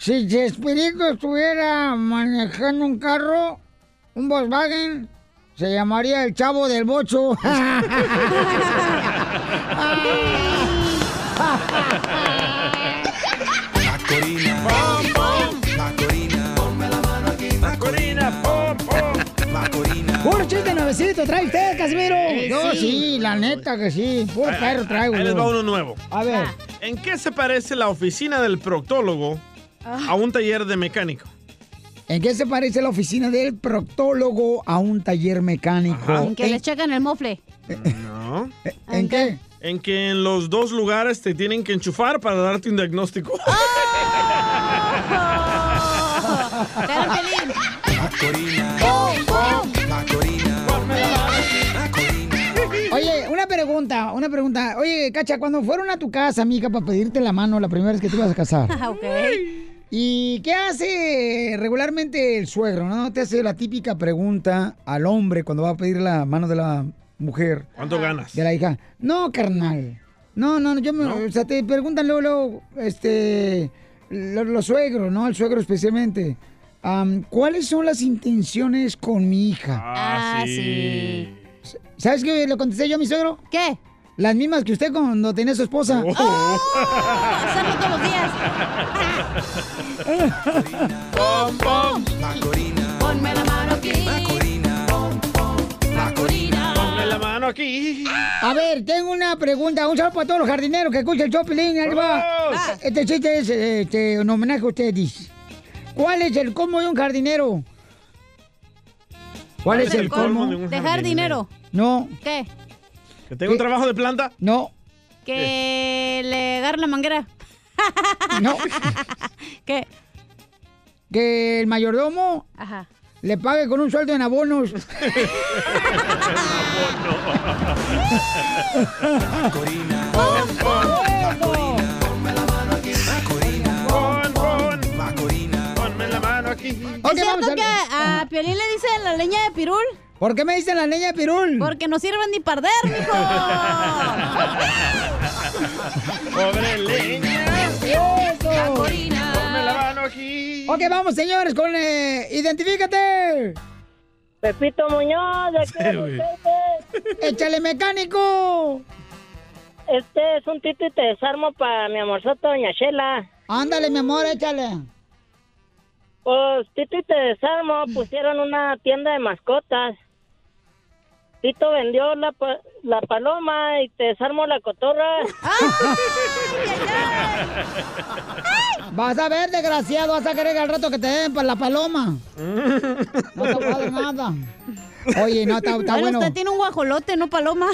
Si Chespirito estuviera manejando un carro, un Volkswagen, se llamaría el chavo del bocho. Macorina. Macorina. Ponme la mano aquí. Macorina. Pom, pom. Macorina. Puro chiste nuevecito, trae usted, Casimiro. Sí, Yo sí. sí, la neta que sí. Puro perro traigo. Ahí les va uno nuevo. A ver. ¿En qué se parece la oficina del proctólogo a un taller de mecánico? ¿En qué se parece la oficina del proctólogo a un taller mecánico? En que le checan el mofle. No. ¿En qué? En que en los dos lugares te tienen que enchufar para darte un diagnóstico. Macorina. Macorina. Oye, una pregunta, una pregunta. Oye, Cacha, cuando fueron a tu casa, amiga, para pedirte la mano la primera vez que te ibas a casar. ok. ¿Y qué hace regularmente el suegro? ¿No? Te hace la típica pregunta al hombre cuando va a pedir la mano de la mujer. ¿Cuánto ganas? De la hija. No, carnal. No, no, no, yo me, o sea, te preguntan luego, luego, este, lo- los, suegros, ¿no? El suegro especialmente. ¿Cuáles son las intenciones con mi hija? Ah, sí. ¿Sabes qué le contesté yo a mi suegro? ¿Qué? Las mismas que usted cuando tenía su esposa. Hacerlo todos los días. ¡Pom, pom! Macorina. Ponme la mano aquí. Macorina. Macorina. Ponme la mano aquí. A ver, tengo una pregunta. Un saludo para todos los jardineros que escuchan el Chopilín. Ahí va. Este chiste es este, en homenaje a ustedes. ¿Cuál es el colmo de un jardinero? ¿Cuál es el colmo? de un Dejar jardinero? dinero. No, ¿Qué? ¿Que tengo un trabajo de planta? no, Que le agarre la manguera. no. ¿Qué? Que el mayordomo Ajá. le pague con un sueldo en abonos. Macorina. Macorina. Ponme la mano aquí. Macorina. Pon, pon. Macorina. Ponme la mano aquí. Ok, ¿Es vamos cierto a- que a Piolín le dicen la leña de pirul? ¿Por qué me dicen la leña de pirul? Porque no sirven ni para arder, mijo. Pobre leña. Eso. Ponme la mano Ok, vamos, señores, con... Eh, ¡Identifícate! Pepito Muñoz, de Sí, güey. ¡Échale mecánico! Este es un tito y te desarmo para mi amorzoto, doña Chela. Ándale, mi amor, échale. Pues Tito y te desarmo pusieron una tienda de mascotas. Tito vendió la, pa- la paloma y te desarmo la cotorra. Vas a ver, desgraciado, vas a querer al rato que te den para la paloma. No te va a dar nada. Oye, no, está, está Bueno, bueno. usted tiene un guajolote, no paloma.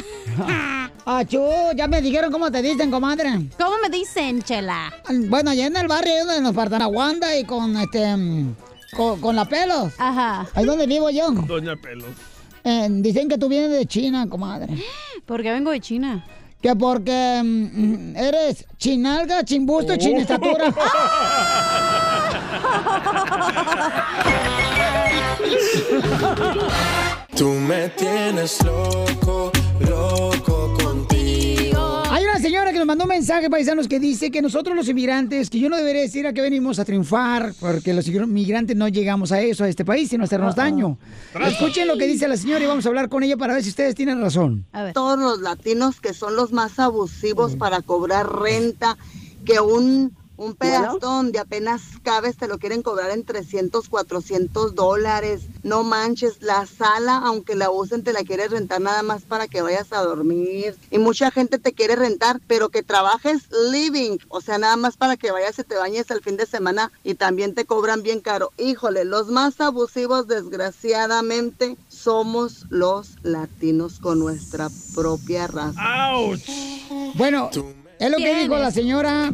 Achú, ya me dijeron cómo te dicen, comadre. ¿Cómo me dicen, chela? Bueno, allá en el barrio donde nos partan a Wanda y con este. mm, Con, con la pelos. Ajá. Ahí donde vivo yo. Doña Pelos. Eh, dicen que tú vienes de China, comadre. ¿Por qué vengo de China? Que porque mm, mm, eres chinalga, chimbusto y chinestatura. Tú me tienes loco, loco nos mandó un mensaje, paisanos, que dice que nosotros los inmigrantes, que yo no debería decir a que venimos a triunfar, porque los inmigrantes no llegamos a eso, a este país, sino a hacernos daño. Escuchen lo que dice la señora y vamos a hablar con ella para ver si ustedes tienen razón. Todos los latinos que son los más abusivos para cobrar renta, que un, un pedazo donde apenas cabes te lo quieren cobrar en 300, 400 dólares. No manches, la sala, aunque la usen, te la quieres rentar nada más para que vayas a dormir. Y mucha gente te quiere rentar, pero que trabajes living, o sea, nada más para que vayas y te bañes el fin de semana y también te cobran bien caro. Híjole, los más abusivos, desgraciadamente, somos los latinos con nuestra propia raza. Bueno, es lo que dijo la señora.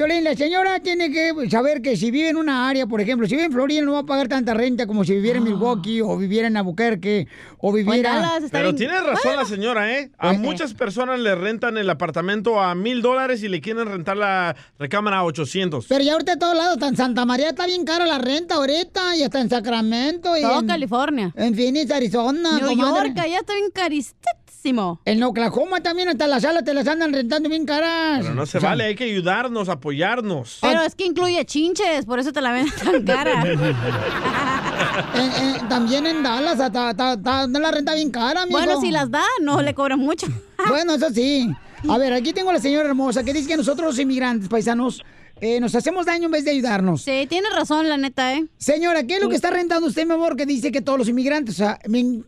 Violín, la señora tiene que saber que si vive en una área, por ejemplo, si vive en Florida no va a pagar tanta renta como si viviera en Milwaukee o viviera en Albuquerque o viviera... Pero tiene razón la señora, ¿eh? A muchas personas le rentan el apartamento a mil dólares y le quieren rentar la recámara a 800. Pero ya ahorita en todos lados, en Santa María está bien caro la renta ahorita, y hasta en Sacramento. Y Todo en, California. En Phoenix, Arizona. New comadre. York, allá está bien carísimo. En Oklahoma también hasta las salas te las andan rentando bien caras. Pero no se O sea, vale, hay que ayudarnos, apoyarnos. Pero es que incluye chinches, por eso te la venden tan cara. en- en- también en Dallas hasta, hasta- hasta la renta bien cara, amigo. Bueno, si las da, no le cobran mucho. Bueno, eso sí. A ver, aquí tengo a la señora hermosa que dice que nosotros los inmigrantes paisanos eh, nos hacemos daño en vez de ayudarnos. Sí, tiene razón, la neta, ¿eh? Señora, ¿qué es lo que está rentando usted, mi amor, que dice que todos los inmigrantes? O sea, me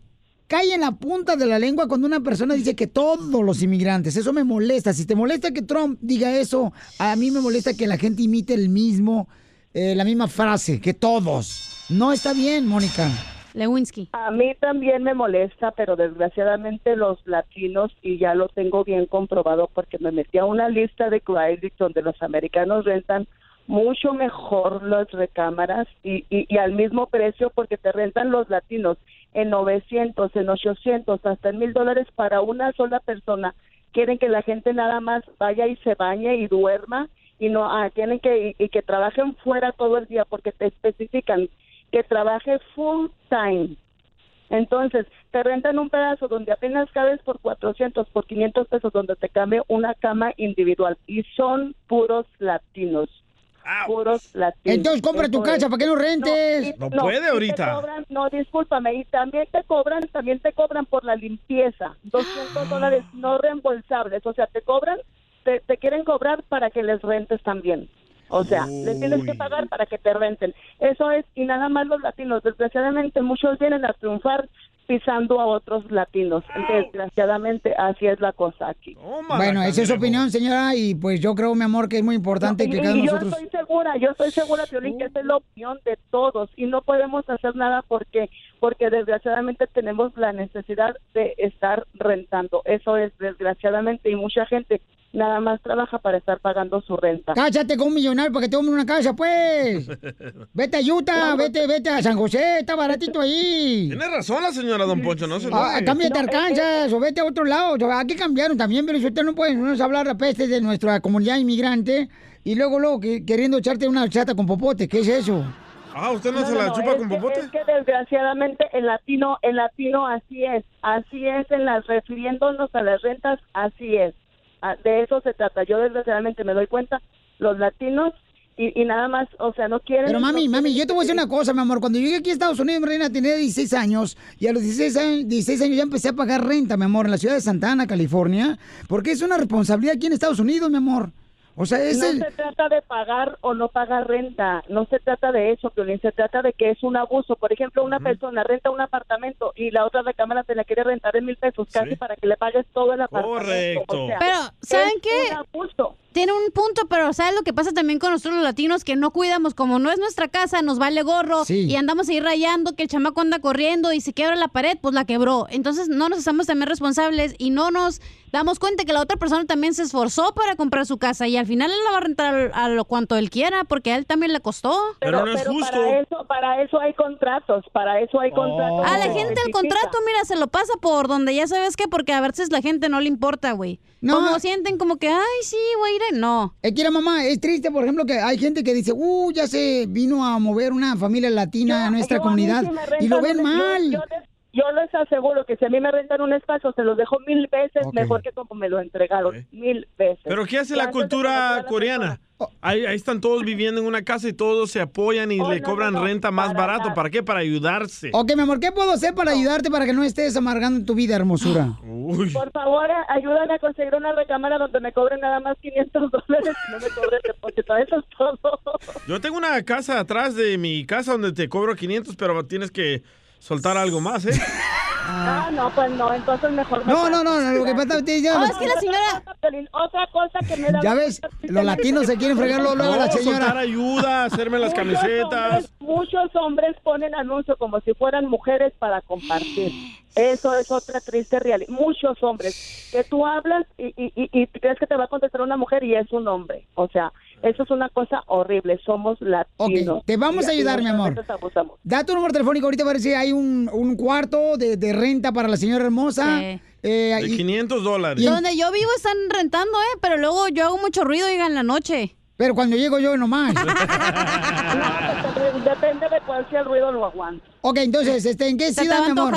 cae en la punta de la lengua cuando una persona dice que todos los inmigrantes. Eso me molesta. Si te molesta que Trump diga eso, a mí me molesta que la gente imite el mismo, eh, la misma frase, que todos. No está bien, Mónica. Lewinsky. A mí también me molesta, pero desgraciadamente los latinos, y ya lo tengo bien comprobado porque me metí a una lista de Craigslist donde los americanos rentan mucho mejor las recámaras y, y, y al mismo precio porque te rentan los latinos en 900, en 800, hasta en mil dólares para una sola persona. Quieren que la gente nada más vaya y se bañe y duerma y no ah, tienen que y, y que trabajen fuera todo el día porque te especifican que trabaje full time. Entonces, te rentan un pedazo donde apenas cabes por 400, por 500 pesos, donde te cambie una cama individual. Y son puros latinos. Puros latinos. Entonces compra tu casa. ¿para qué no rentes? y- No puede ahorita. cobran- no, discúlpame, y también te cobran, también te cobran por la limpieza, 200 dólares no reembolsables, o sea, te cobran, te, te quieren cobrar para que les rentes también. O sea, le tienes que pagar para que te renten. Eso es, y nada más los latinos. Desgraciadamente, muchos vienen a triunfar pisando a otros latinos. Desgraciadamente, así es la cosa aquí. Bueno, esa es su opinión, señora, y pues yo creo, mi amor, que es muy importante que Y- cada y yo nosotros... estoy segura, yo estoy segura, Piolín, que esa es la opinión de todos y no podemos hacer nada porque porque desgraciadamente tenemos la necesidad de estar rentando. Eso es desgraciadamente y mucha gente nada más trabaja para estar pagando su renta. Cállate con un millonario para que te compre una casa, pues. Vete a Utah, vete, vete a San José, está baratito ahí. Tiene razón la señora Don Poncho, no se Ah, enoje. cámbiate a Arkansas o vete a otro lado. Aquí cambiaron también, pero si usted no puede no hablar la peste de nuestra comunidad inmigrante y luego, luego que- queriendo echarte una chata con popote. ¿Qué es eso? Ah, ¿usted no, No, se la no, chupa con que- popote? Es que desgraciadamente el latino, el latino así es, así es en las refiriéndonos a las rentas, así es. Ah, De eso se trata. Yo desgraciadamente me doy cuenta, los latinos y, y nada más, o sea, no quieren... Pero mami, mami, yo te voy a decir una cosa, mi amor. Cuando yo llegué aquí a Estados Unidos, mi reina, tenía 16 años. Y a los 16 años, 16 años ya empecé a pagar renta, mi amor, en la ciudad de Santa Ana, California. Porque es una responsabilidad aquí en Estados Unidos, mi amor. O sea, es no el... se trata de pagar o no pagar renta, no se trata de eso, Piolín, se trata de que es un abuso. Por ejemplo, una persona renta un apartamento y la otra recámara te la quiere rentar en mil pesos casi para que le pagues todo el apartamento. Correcto. O sea, Pero, ¿saben es qué? un abuso. Tiene un punto, pero ¿sabes lo que pasa también con nosotros los latinos? Que no cuidamos, como no es nuestra casa, nos vale gorro Sí. y andamos ahí rayando, que el chamaco anda corriendo y se quiebra la pared, pues la quebró. Entonces no nos hacemos también responsables y no nos damos cuenta que la otra persona también se esforzó para comprar su casa y al final él la va a rentar a lo cuanto él quiera porque a él también le costó. Pero, pero para eso, para eso hay contratos, para eso hay contratos. A la que gente el contrato, mira, se lo pasa por donde ya sabes qué, porque a veces la gente no le importa, güey. No. Como sienten como que, ay, sí, güey, iré". no. Es que mamá, es triste, por ejemplo, que hay gente que dice, uh, ya se vino a mover una familia latina a nuestra Yo, a mí comunidad. si y lo ven mal. Yo, les, yo les aseguro que si a mí me rentan un espacio, se los dejo mil veces mejor que como me lo entregaron. Mil veces. ¿Pero qué hace la cultura coreana? Ahí, ahí están todos viviendo en una casa y todos se apoyan y Oh, le no, cobran no, no, renta más para barato. nada. ¿Para qué? Para ayudarse. Ok, mi amor, ¿qué puedo hacer para ayudarte para que no estés amargando tu vida, hermosura? Por favor, ayúdame a conseguir una recámara donde me cobren nada más 500 dólares y no me cobren depósito. Eso es todo. Yo tengo una casa atrás de mi casa donde te cobro 500, pero tienes que soltar algo más, ¿eh? Ah, no, pues no, entonces mejor me No, no, no, no, lo que pasa es que ya- No, es que la señora... Otra cosa que me da... Ya ves, los latinos se quieren fregarlo luego a la No, señora. soltar ayuda, hacerme las Muchos camisetas. hombres- muchos hombres ponen anuncios como si fueran mujeres para compartir. Eso es otra triste realidad. Muchos hombres que tú hablas y, y, y- y crees que te va a contestar una mujer y es un hombre. O sea, eso es una cosa horrible. Somos latinos. Ok, te vamos Y- a ayudar, mi amor. Da tu número telefónico ahorita para ver si hay un, un cuarto de, de renta para la señora hermosa. Sí. Eh, De y- 500 dólares. Donde yo vivo están rentando, ¿eh? Pero luego yo hago mucho ruido, oiga, en la noche. Pero cuando llego yo nomás. Depende de cuál sea el ruido, lo aguanto. ok, entonces, este, ¿en qué ciudad, mi amor?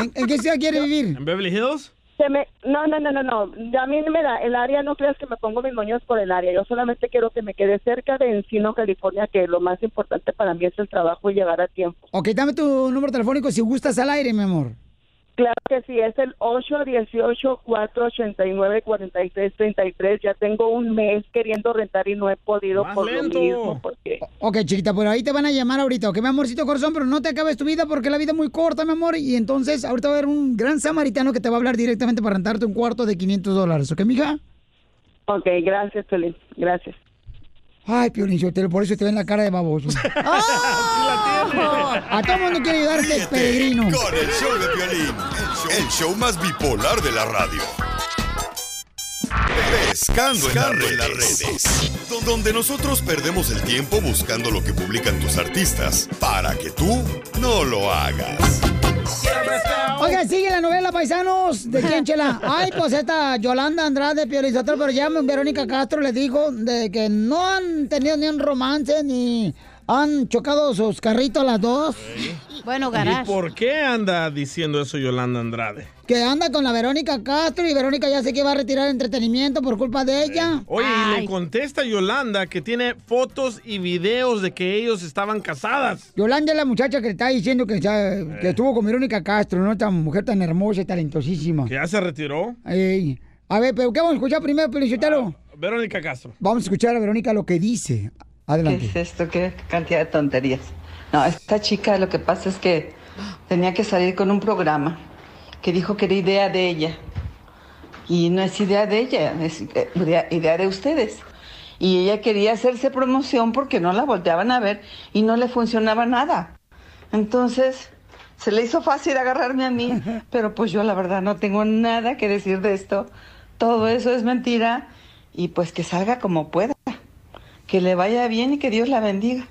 ¿En, en qué ciudad quiere vivir? ¿En Beverly Hills? Se me, no, no, no, no, no. A mí me da, el área, no creas que me pongo mis moños por el área. Yo solamente quiero que me quede cerca de Encino, California, que lo más importante para mí es el trabajo y llegar a tiempo. Ok, dame tu número telefónico si gustas al aire, mi amor. Claro que sí, es el 818-489-4333. Ya tengo un mes queriendo rentar y no he podido por lo mismo. Porque... Ok, chiquita, pero ahí te van a llamar ahorita, ok, mi amorcito corazón, pero no te acabes tu vida porque la vida es muy corta, mi amor, y entonces ahorita va a haber un gran samaritano que te va a hablar directamente para rentarte un cuarto de 500 dólares, ¿ok, mija? Ok, gracias, Feliz. Gracias. Ay, Piolín Sotelo, por eso te ven la cara de baboso. A todo el mundo quiere ayudar a este Ríete peregrino. Con el show de violín, el show más bipolar de la radio. Pescando, en, las redes. Donde nosotros perdemos el tiempo buscando lo que publican tus artistas para que tú no lo hagas. Oiga, sigue la novela Paisanos. ¿De quién, Chela? Ay, pues esta Yolanda Andrade, Piolizotelo, pero ya Verónica Castro le dijo de que no han tenido ni un romance ni han chocado sus carritos las dos. Bueno, ¿Y por qué anda diciendo eso Yolanda Andrade? Que anda con la Verónica Castro y Verónica ya sé que va a retirar entretenimiento por culpa de ella. Oye, y le contesta Yolanda que tiene fotos y videos de que ellos estaban casadas. Yolanda es la muchacha que le está diciendo que, ya- que estuvo con Verónica Castro, ¿no? Esta mujer tan hermosa y talentosísima. Que ya se retiró. Ey. A ver, pero ¿qué vamos a escuchar primero, Piolichotelo? Verónica Castro. Vamos a escuchar a Verónica lo que dice. Adelante. ¿Qué es esto? ¿Qué cantidad de tonterías? No, esta chica lo que pasa es que tenía que salir con un programa que dijo que era idea de ella. Y no es idea de ella, es eh, idea, idea de ustedes. Y ella quería hacerse promoción porque no la volteaban a ver y no le funcionaba nada. Entonces, se le hizo fácil agarrarme a mí, pero pues yo la verdad no tengo nada que decir de esto. Todo eso es mentira y pues que salga como pueda. Que le vaya bien y que Dios la bendiga.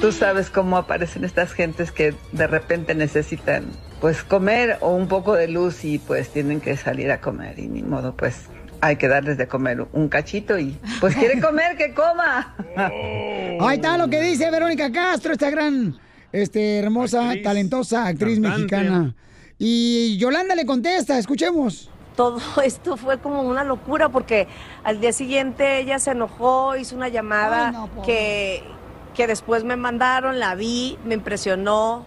Tú sabes cómo aparecen estas gentes que de repente necesitan pues comer o un poco de luz y pues tienen que salir a comer y ni modo pues hay que darles de comer un cachito y pues quiere comer que coma. Ahí está lo que dice Verónica Castro, esta gran, este, hermosa, talentosa actriz cantante. mexicana. Y Yolanda le contesta, escuchemos. Todo esto fue como una locura porque al día siguiente ella se enojó, hizo una llamada Ay, no, pobre. que, que después me mandaron, la vi, me impresionó,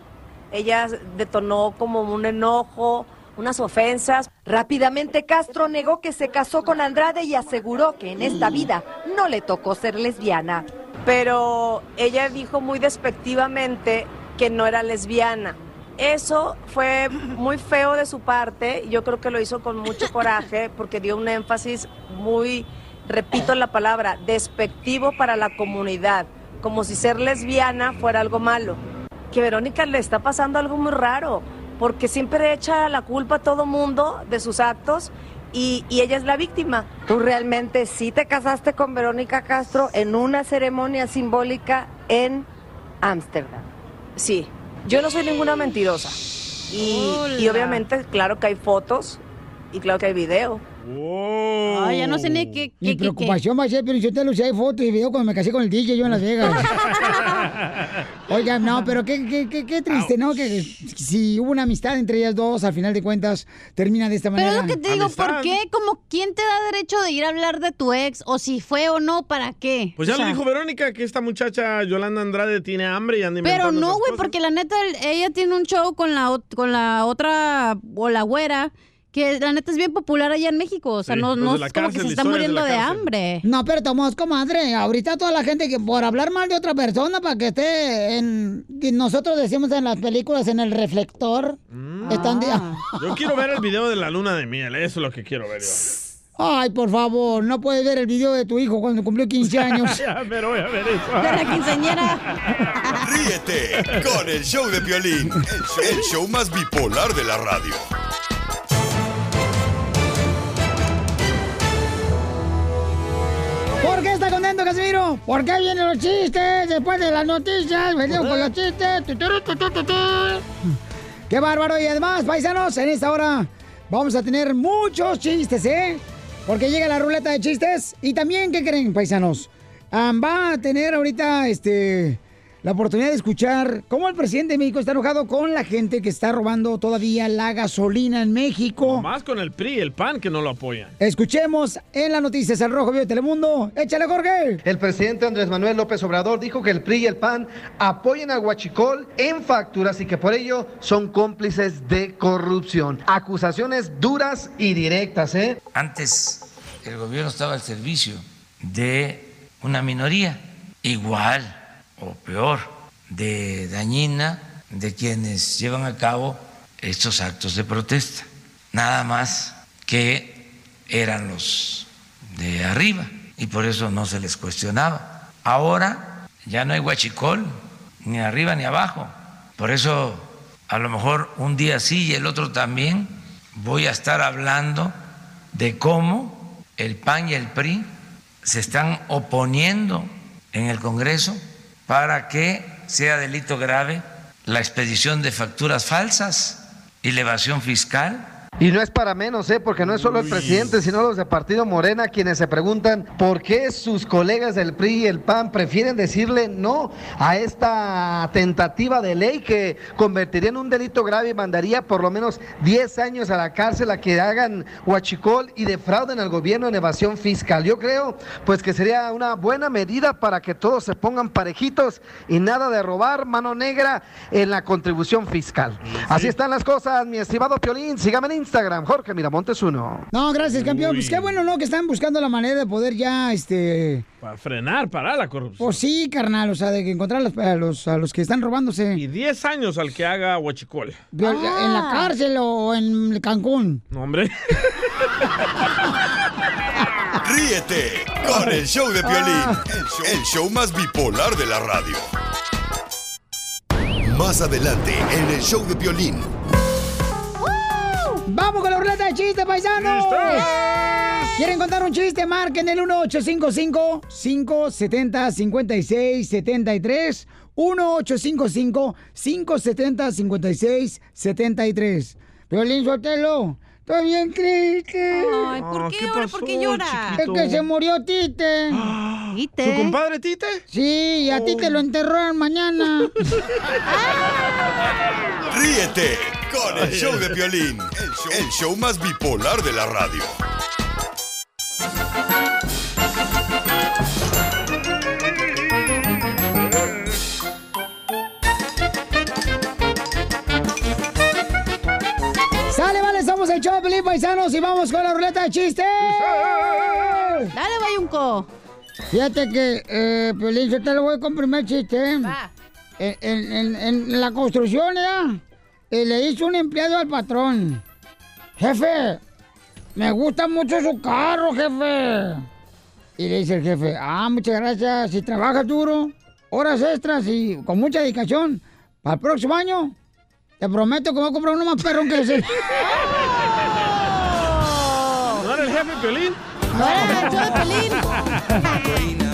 ella detonó como un enojo, unas ofensas. Rápidamente Castro negó que se casó con Andrade y aseguró que en esta vida no le tocó ser lesbiana. pero ella dijo muy despectivamente que no era lesbiana. Eso fue muy feo de su parte, yo creo que lo hizo con mucho coraje porque dio un énfasis muy, repito la palabra, despectivo para la comunidad, como si ser lesbiana fuera algo malo. Que Verónica le está pasando algo muy raro, porque siempre echa la culpa a todo mundo de sus actos y, y ella es la víctima. ¿Tú realmente sí te casaste con Verónica Castro en una ceremonia simbólica en Ámsterdam? Sí, yo no soy ninguna mentirosa. Y, obviamente, claro que hay fotos y claro que hay video. Ay, ya no sé ni qué. Mi preocupación va a ser, pero yo te lo sé, hay fotos y video cuando me casé con el DJ yo en Las Vegas. Oiga, no, pero qué, qué, qué, qué triste, ¿no? Que si hubo una amistad entre ellas dos, al final de cuentas, termina de esta Pero manera. es lo que te digo, ¿por qué? Como, ¿quién te da derecho de ir a hablar de tu ex? O si fue o no, ¿para qué? Pues ya O sea, lo dijo Verónica que esta muchacha Yolanda Andrade tiene hambre y anda Pero no, güey, porque la neta, el- ella tiene un show con la, con la otra, o la güera, que la neta es bien popular allá en México. O sea, Sí, no, no es como que se está de muriendo de, hambre. No, pero tomamos, comadre, ahorita toda la gente que por hablar mal de otra persona para que esté en... Nosotros decimos en las películas en el reflector. Están de- Yo quiero ver el video de la luna de miel, eso es lo que quiero ver yo. Ay, por favor, no puedes ver el video de tu hijo cuando cumplió 15 años. ya, pero voy a ver eso. De la quinceañera. Ríete con el show de Piolín, el show, el show más bipolar de la radio. ¿Por qué está contento, Casimiro? ¿Por qué vienen los chistes después de las noticias? Venimos con los chistes. ¡Qué bárbaro! Y además, paisanos, en esta hora vamos a tener muchos chistes, ¿eh? Porque llega la ruleta de chistes. Y también, ¿qué creen, paisanos? Ah, va a tener ahorita, este... La oportunidad de escuchar cómo el presidente de México está enojado con la gente que está robando todavía la gasolina en México. Más con el PRI, el PAN que no lo apoyan. Escuchemos en las noticias al Rojo Vivo de Telemundo. ¡Échale, Jorge! El presidente Andrés Manuel López Obrador dijo que el PRI y el PAN apoyan al Huachicol en facturas y que por ello son cómplices de corrupción. Acusaciones duras y directas, ¿eh? Antes el gobierno estaba al servicio de una minoría, igual o peor, de dañina de quienes llevan a cabo estos actos de protesta. Nada más que eran los de arriba y por eso no se les cuestionaba. Ahora ya no hay huachicol, ni arriba ni abajo. Por eso a lo mejor un día sí y el otro también voy a estar hablando de cómo el PAN y el PRI se están oponiendo en el Congreso para que sea delito grave la expedición de facturas falsas y la evasión fiscal. Y no es para menos, ¿eh? porque no es solo el presidente, sino los de Partido Morena quienes se preguntan por qué sus colegas del PRI y el PAN prefieren decirle no a esta tentativa de ley que convertiría en un delito grave y mandaría por lo menos 10 años a la cárcel a que hagan huachicol y defrauden al gobierno en evasión fiscal. Yo creo pues que sería una buena medida para que todos se pongan parejitos y nada de robar mano negra en la contribución fiscal. Así están las cosas, mi estimado Piolín. Sígame en Instagram, Jorge Miramontes uno. No, gracias, campeón. Pues qué bueno, ¿no? Que están buscando la manera de poder ya, este... Para frenar, parar la corrupción. Pues sí, carnal, o sea, de que encontrar a los, a los, a los que están robándose. Y 10 años al que haga huachicol. De- En la cárcel o en Cancún. No, hombre. Ríete con el show de Piolín, el show, el show más bipolar de la radio. Más adelante en el show de Piolín. ¡Vamos con la ruleta de chistes, paisanos! ¿Quieren contar un chiste? Marquen el 1855-570-5673. 1855-570-5673. Violín Sotelo, estoy bien triste. Ay, ¿por qué ahora? ¿Por qué llora? Es que se murió Tite. ¿Tite? ¿Su compadre Tite? Sí, y a ti te lo enterraron mañana. Ríete con el show de violín, el show, el show más bipolar de la radio. Sale, vale, somos el show de Pelín Paisanos y vamos con la ruleta de chistes. Dale, Bayunco. Fíjate que, eh, Pelín, yo te lo voy con primer chiste. ¿eh? En, en- en- en la construcción, ¿ya? Eh, le hizo un empleado al patrón. Jefe, me gusta mucho su carro, jefe. Y le dice el jefe, ah, muchas gracias. Si trabajas duro, horas extras y con mucha dedicación, para el próximo año, te prometo que voy a comprar uno más perrón que ese. ¿No era el jefe Piolín? No era el show de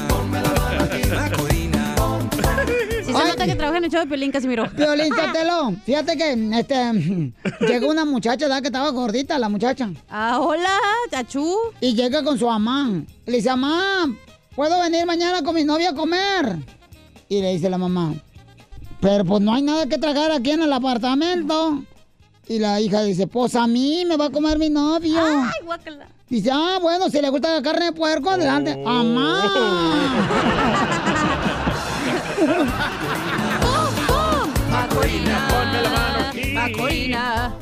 se nota que trabaja en el show de Pelín, Casimiro. Violín Sotelo, fíjate que este llegó una muchacha, ¿verdad? Que estaba gordita la muchacha. Ah, hola, chachú. Y llega con su mamá. Le dice, mamá, ¿puedo venir mañana con mi novia a comer? Y le dice la mamá, pero pues no hay nada que tragar aquí en el apartamento. Y la hija dice, pues a mí me va a comer mi novio. Ay, guácala. Dice, ah, bueno, si le gusta la carne de puerco, adelante. ¡Mamá! Macorina. Ponme la mano aquí. Macorina.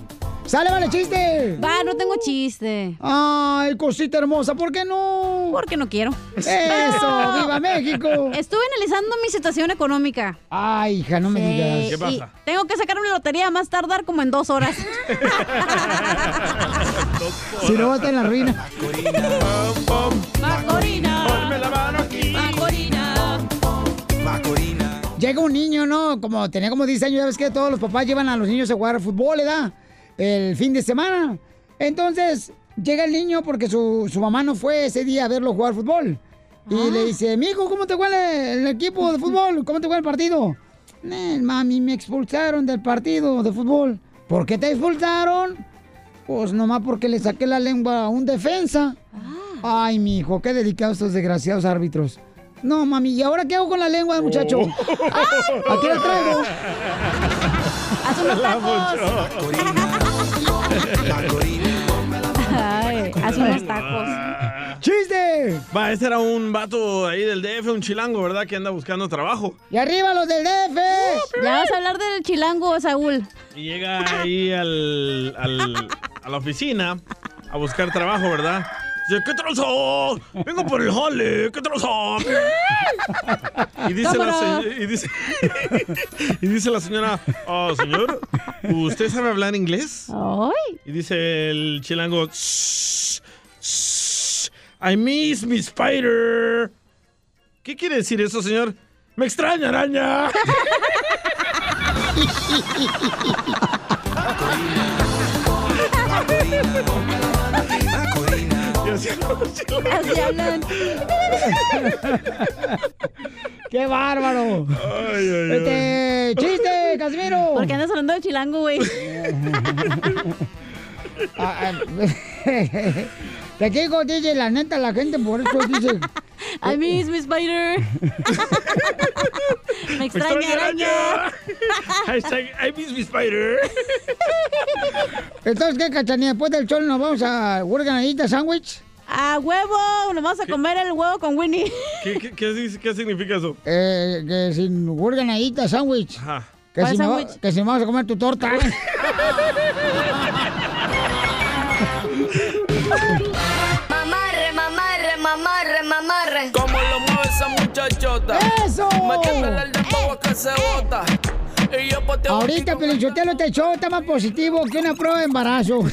¡Sale, vale, chiste! Va, no tengo chiste. Ay, cosita hermosa, ¿por qué no? Porque no quiero. ¡Eso! ¡Viva México! Estuve analizando mi situación económica. Ay, hija, no me Sí, digas. ¿Qué pasa? y tengo que sacar una lotería más tardar como en dos horas. Si no, va a estar en la ruina. Macorina. Llega un niño, ¿no? Como tenía como 10 años, ya ves que todos los papás llevan a los niños a jugar fútbol, ¿verdad? El fin de semana. Entonces, llega el niño porque su, su mamá no fue ese día a verlo jugar fútbol. Y le dice, mijo, ¿cómo te huele el equipo de fútbol? ¿Cómo te huele el partido? "Nel, mami, me expulsaron del partido de fútbol. ¿Por qué te expulsaron? Pues nomás porque le saqué la lengua a un defensa. Ay, mi hijo, qué delicados estos desgraciados árbitros. No, mami, ¿y ahora qué hago con la lengua del muchacho? Aquí la traigo. Haz unos tacos. Ay, haz unos tacos. ¡Chiste! Va, ese era un vato ahí del DF, un chilango, ¿verdad? Que anda buscando trabajo. ¡Y arriba los del DF! Ya vas a hablar del chilango, Saúl. Y llega ahí al, al- a la oficina a buscar trabajo, ¿verdad? Dice, ¿qué trozo? Vengo por el jale, ¿qué trozo? Y dice, la, se- y dice, y dice la señora, "Ah, señor, ¿usted sabe hablar inglés? Ay. Y dice el chilango, "Shh, shh, I miss mi spider. ¿Qué quiere decir eso, señor? Me extraña, araña. así hablan. ¡Qué bárbaro! Ay, ay, ay. Este, chiste, Casimiro. ¿Por qué andas hablando de chilango, güey? Ah, ah, Te digo, DJ, la neta, la gente por eso dice. I miss mi spider. Me extraña, araña. Hashtag I miss mi spider. Entonces, ¿qué, cachanía? Después del show nos vamos a Urganadita Sandwich. A huevo, nos vamos a comer el huevo con Winnie. ¿Qué, qué, qué, dice- qué significa eso? Eh, que sin Urganadita Sandwich. Ajá. Que ¿Cuál si, me va- sándwich? que si me vas a comer tu torta. Mamarre, mamarre, mamarre, mamarre. Como lo mueve esa muchachota. ¡Eso! Metiéndole el que se bota. Y yo pues, Ahorita, Pelichotelo, este show está más positivo que una prueba de embarazo.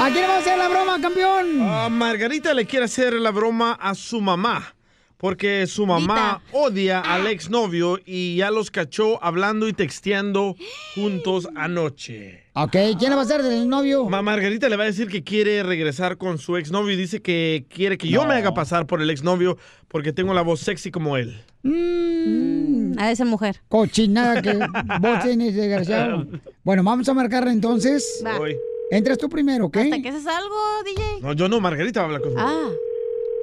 ¿A quién le vamos a hacer la broma, campeón? Margarita le quiere hacer la broma a su mamá. Porque su mamá odia al exnovio y ya los cachó hablando y texteando juntos anoche. Ok, ¿quién le va a hacer del novio? Ma Margarita le va a decir que quiere regresar con su exnovio y dice que quiere que yo me haga pasar por el exnovio porque tengo la voz sexy como él. Mm, A esa mujer. cochinada que vos tienes, desgraciado. Bueno, vamos a marcarla entonces. Va. Voy. Entras tú primero, ¿ok? ¿Hasta que haces algo, DJ? No, yo no, Margarita va a hablar conmigo. Ah.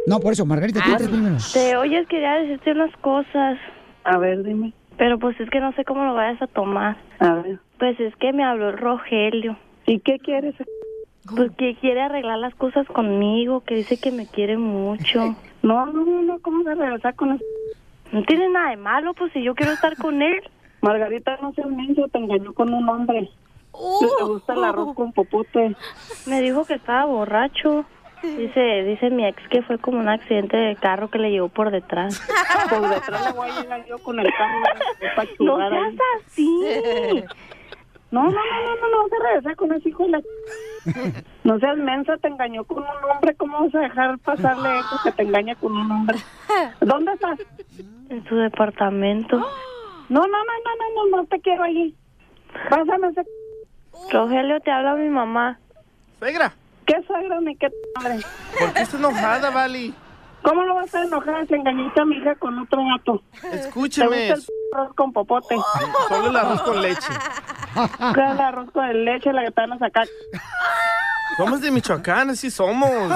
No, por eso, Margarita, tú Ah, entras primero. Te oyes, quería decirte unas cosas. A ver, dime. Pero pues es que no sé cómo lo vayas a tomar. A ver. Pues es que me habló el Rogelio. ¿Y qué quieres? Pues que quiere arreglar las cosas conmigo, que dice que me quiere mucho. No, no, no, no, ¿cómo se regresar con eso? No tiene nada de malo, pues si yo quiero estar con él. Margarita, no seas menso, te engañó con un hombre. Si te gusta el arroz con popote. Me dijo que estaba borracho. Dice, dice mi ex que fue como un accidente de carro que le llegó por detrás. Por detrás le voy a llegar yo con el carro No seas ahí. así. No, no, no, no, no, no, se regresa con ese hijo de la... No seas mensa, te engañó con un hombre, ¿cómo vas a dejar pasarle eso que te engaña con un hombre? ¿Dónde estás? En su departamento. No, no, no, no, no, no, no te quiero allí. Pásame ese... Rogelio, te habla mi mamá. Suegra. ¿Qué suegra ni qué madre? ¿Por qué está enojada, Vali? ¿Cómo no vas a enojar si engañaste a mi hija con otro gato? Escúcheme. ¿Te gusta el arroz con popote? Solo el arroz con leche. ¿Cuál es el arroz con leche la que te van a sacar? Somos de Michoacán, así somos.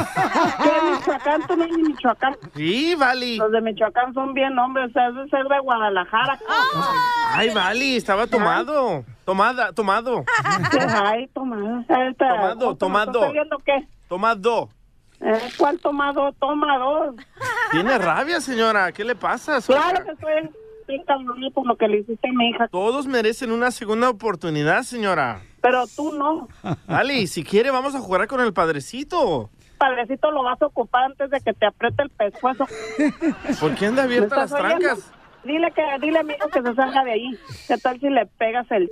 ¿Qué Michoacán? Tú no eres de Michoacán. Sí, Vali. Los de Michoacán son bien hombres, o sea, es de ser de Guadalajara. Ay, Vali, estaba tomado. Tomada, tomado. Ay, tomado. Tomado, ¿cómo tomado. ¿Estás viendo qué? Tomado. Eh, ¿Cuál tomado? Toma dos. Tiene rabia, señora. ¿Qué le pasa? Claro que estoy cabrón por lo que le hiciste a mi hija. Todos merecen una segunda oportunidad, señora. Pero tú no. Vali, si quiere, vamos a jugar con el padrecito. Padrecito lo vas a ocupar antes de que te apriete el pescuezo. ¿Por qué anda abierta ¿Me las oyendo? trancas? Dile que, dile amigo que se salga de ahí. ¿Qué tal si le pegas el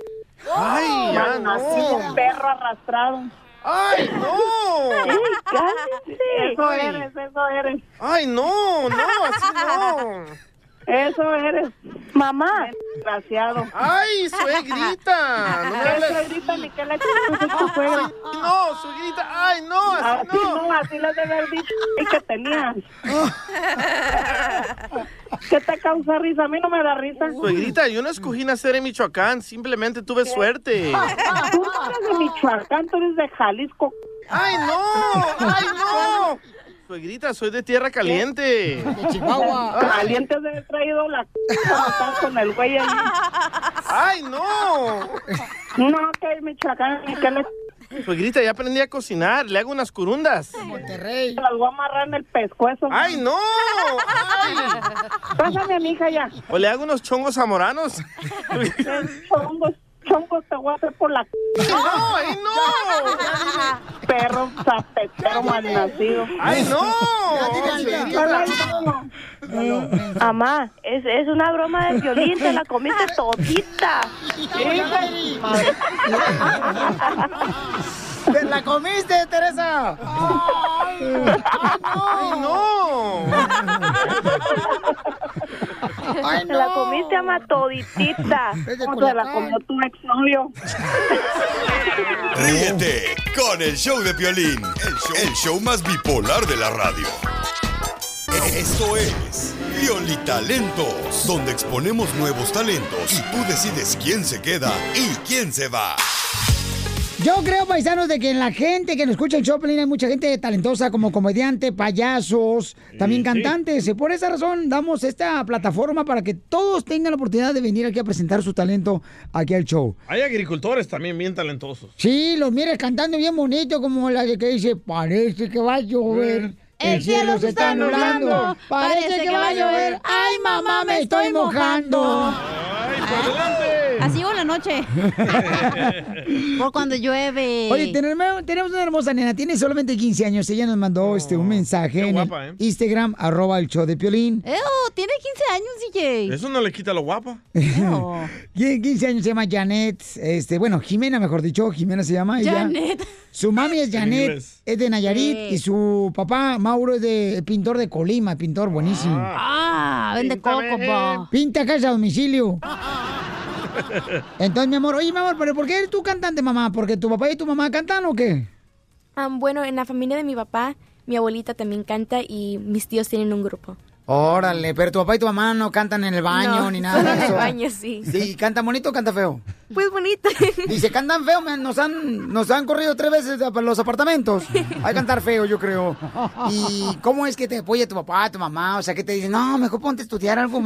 Ay, ya no. Perro arrastrado? ¡Ay, no! Sí, cállate. Eso eres, eso eres. ¡Ay, no! ¡No, así no! Eso eres. Mamá. Desgraciado. ¡Ay, suegrita! No me ¿Qué hables. suegrita ni le chico tu suegra? Ay, no, suegrita! ¡Ay, no! Así Así no! no, así les debe haber dicho y que tenías. ¿Qué te causa risa? A mí no me da risa. Suegrita, yo no escogí nacer en Michoacán, simplemente tuve suerte. Tú no eres de Michoacán, tú eres de Jalisco. ¡Ay, no! ¡Ay, no! Suegrita, soy de tierra caliente. Caliente de haber traído la c- con el güey ahí. ¡Ay, no! No, que es Michoacán, que le Suegrita, ya aprendí a cocinar, le hago unas curundas. Monterrey. Las voy a amarrar en el pescuezo. ¡Ay, no! ¡Ay! Pásame a mi hija ya. ¿O le hago unos chongos zamoranos? Chongos, chongos te voy a hacer por la c- ¡No, ay, no! Perro zapetero malnacido. ¡Ay, no! Ay, no. Mamá, es, es una broma de violín, te la comiste todita. ¡Te la comiste, Teresa! ¡Ay, no! ¡Ay, Te la no! comiste, ama, toditita. ¿Cómo se la comió tu exnovio? Ríete con el show de Piolín, el show, el show más bipolar de la radio. Esto es Piolitalentos, donde exponemos nuevos talentos y tú decides quién se queda y quién se va. Yo creo, paisanos, de que en la gente que nos escucha el Choplin hay mucha gente talentosa como comediante, payasos, también cantantes. Y por esa razón damos esta plataforma para que todos tengan la oportunidad de venir aquí a presentar su talento aquí al show. Hay agricultores también bien talentosos. Sí, los mires cantando bien bonito, como la de que dice, parece que va a llover. El cielo se está nublando, parece que va a llover. Ay, mamá, me estoy mojando. ¡Ay, por adelante! Así o la noche. Por cuando llueve. Oye, tenemos, tenemos una hermosa nena, tiene solamente 15 años. Ella nos mandó este, un mensaje en guapa, ¿eh? Instagram, arroba el show de Piolín. Ew, tiene 15 años, DJ. Eso no le quita lo guapa. Tiene 15 años, se llama Janet. Este, bueno, Jimena, mejor dicho, Jimena se llama. ella. Janet. Su mami es Janet, es de Nayarit, Sí. y su papá, Mauro, es de pintor de Colima, pintor buenísimo. Ah, vende coco, po. Pinta casa a domicilio. Entonces, mi amor, oye, mi amor, pero ¿por qué eres tú cantante, mamá? ¿Porque tu papá y tu mamá cantan o qué? Ah, bueno, en la familia de mi papá, mi abuelita también canta y mis tíos tienen un grupo. Órale, pero tu papá y tu mamá no cantan en el baño No, ni nada solo en el baño, sí. Sí, ¿canta bonito o canta feo? Pues bonito. Dice, cantan feo, man, nos han, nos han corrido tres veces a los apartamentos. Hay que cantar feo, yo creo. ¿Y cómo es que te apoya tu papá, tu mamá? O sea, que te dicen, no, mejor ponte a estudiar algo,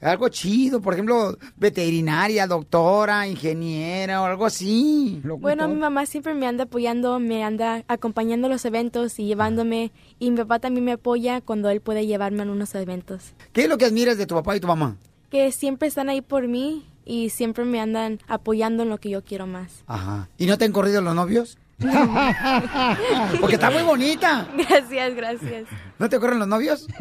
algo chido, por ejemplo, veterinaria, doctora, ingeniera o algo así. Bueno, mi mamá siempre me anda apoyando, me anda acompañando a los eventos y llevándome. Y mi papá también me apoya cuando él puede llevarme a unos eventos. ¿Qué es lo que admiras de tu papá y tu mamá? Que siempre están ahí por mí y siempre me andan apoyando en lo que yo quiero más. Ajá. ¿Y no te han corrido los novios? Porque está muy bonita. Gracias, gracias. ¿No te corren los novios?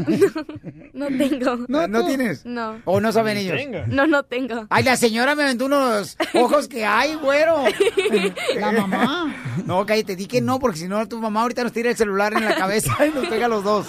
No tengo. ¿No, ¿no tienes? No. ¿O no saben ellos? No, no tengo. Ay, la señora me aventó unos ojos que hay, güero. La mamá. No, cállate, di que no, porque si no, tu mamá ahorita nos tira el celular en la cabeza y nos pega a los dos.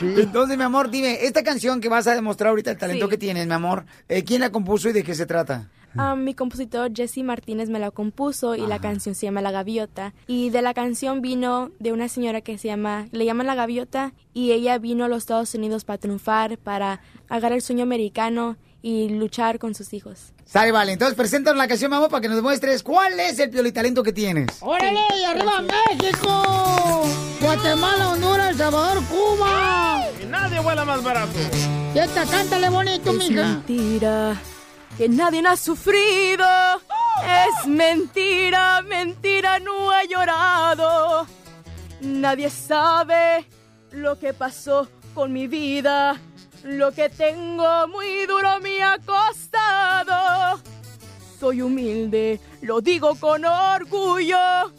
Entonces, mi amor, dime, esta canción que vas a demostrar ahorita el talento Sí. que tienes, mi amor, eh, ¿quién la compuso y de qué se trata? Ah, mi compositor Jesse Martínez me la compuso y la canción se llama La Gaviota. Y de la canción vino de una señora que se llama, le llaman La Gaviota, y ella vino a los Estados Unidos para triunfar, para agarrar el sueño americano y luchar con sus hijos. Sale, vale. Entonces, preséntanos la canción, mi amor, para que nos demuestres cuál es el piolitalento que tienes. ¡Órale! ¡Y arriba México! Guatemala, Honduras, El Salvador, Cuba. Y nadie vuela más barato. Y esta, cántale bonito, Es mija. mentira que nadie ha sufrido. Es mentira, mentira, no ha llorado. Nadie sabe lo que pasó con mi vida. Lo que tengo muy duro me ha costado. Soy humilde, lo digo con orgullo.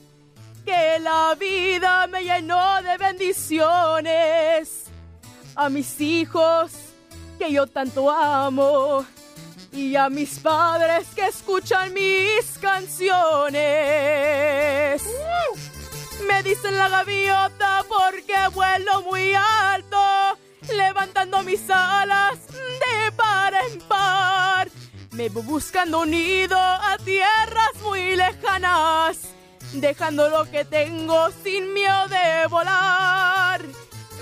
Que la vida me llenó de bendiciones. A mis hijos que yo tanto amo y a mis padres que escuchan mis canciones. Me dicen la gaviota porque vuelo muy alto, levantando mis alas de par en par. Me voy buscando un nido a tierras muy lejanas, dejando lo que tengo sin miedo de volar.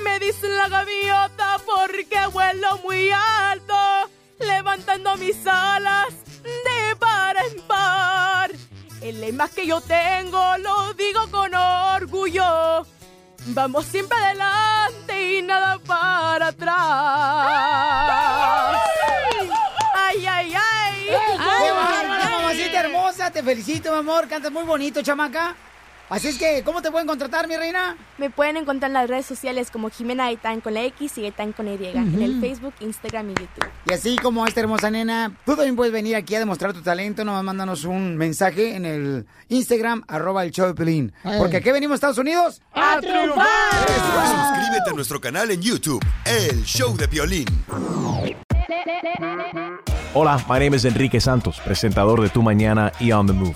Me dicen la gaviota porque vuelo muy alto, levantando mis alas de par en par. El lema que yo tengo lo digo con orgullo. Vamos siempre adelante y nada para atrás. Ay, ay, ay. ¡Qué bárbara, mamacita hermosa! Te felicito, mi amor. Cantas muy bonito, chamaca. Así es que, ¿cómo te pueden contratar, mi reina? Me pueden encontrar en las redes sociales como Jimena Gaitán con la X y Gaitán con Y, en el. Facebook, Instagram y YouTube. Y así como esta hermosa nena, tú también puedes venir aquí a demostrar tu talento. Nomás mándanos un mensaje en el Instagram, arroba el show de Pelín. Porque aquí venimos, Estados Unidos, a triunfar. Suscríbete a nuestro canal en YouTube, El Show de Piolín. Hola, my name is Enrique Santos, presentador de Tu Mañana y On the Move.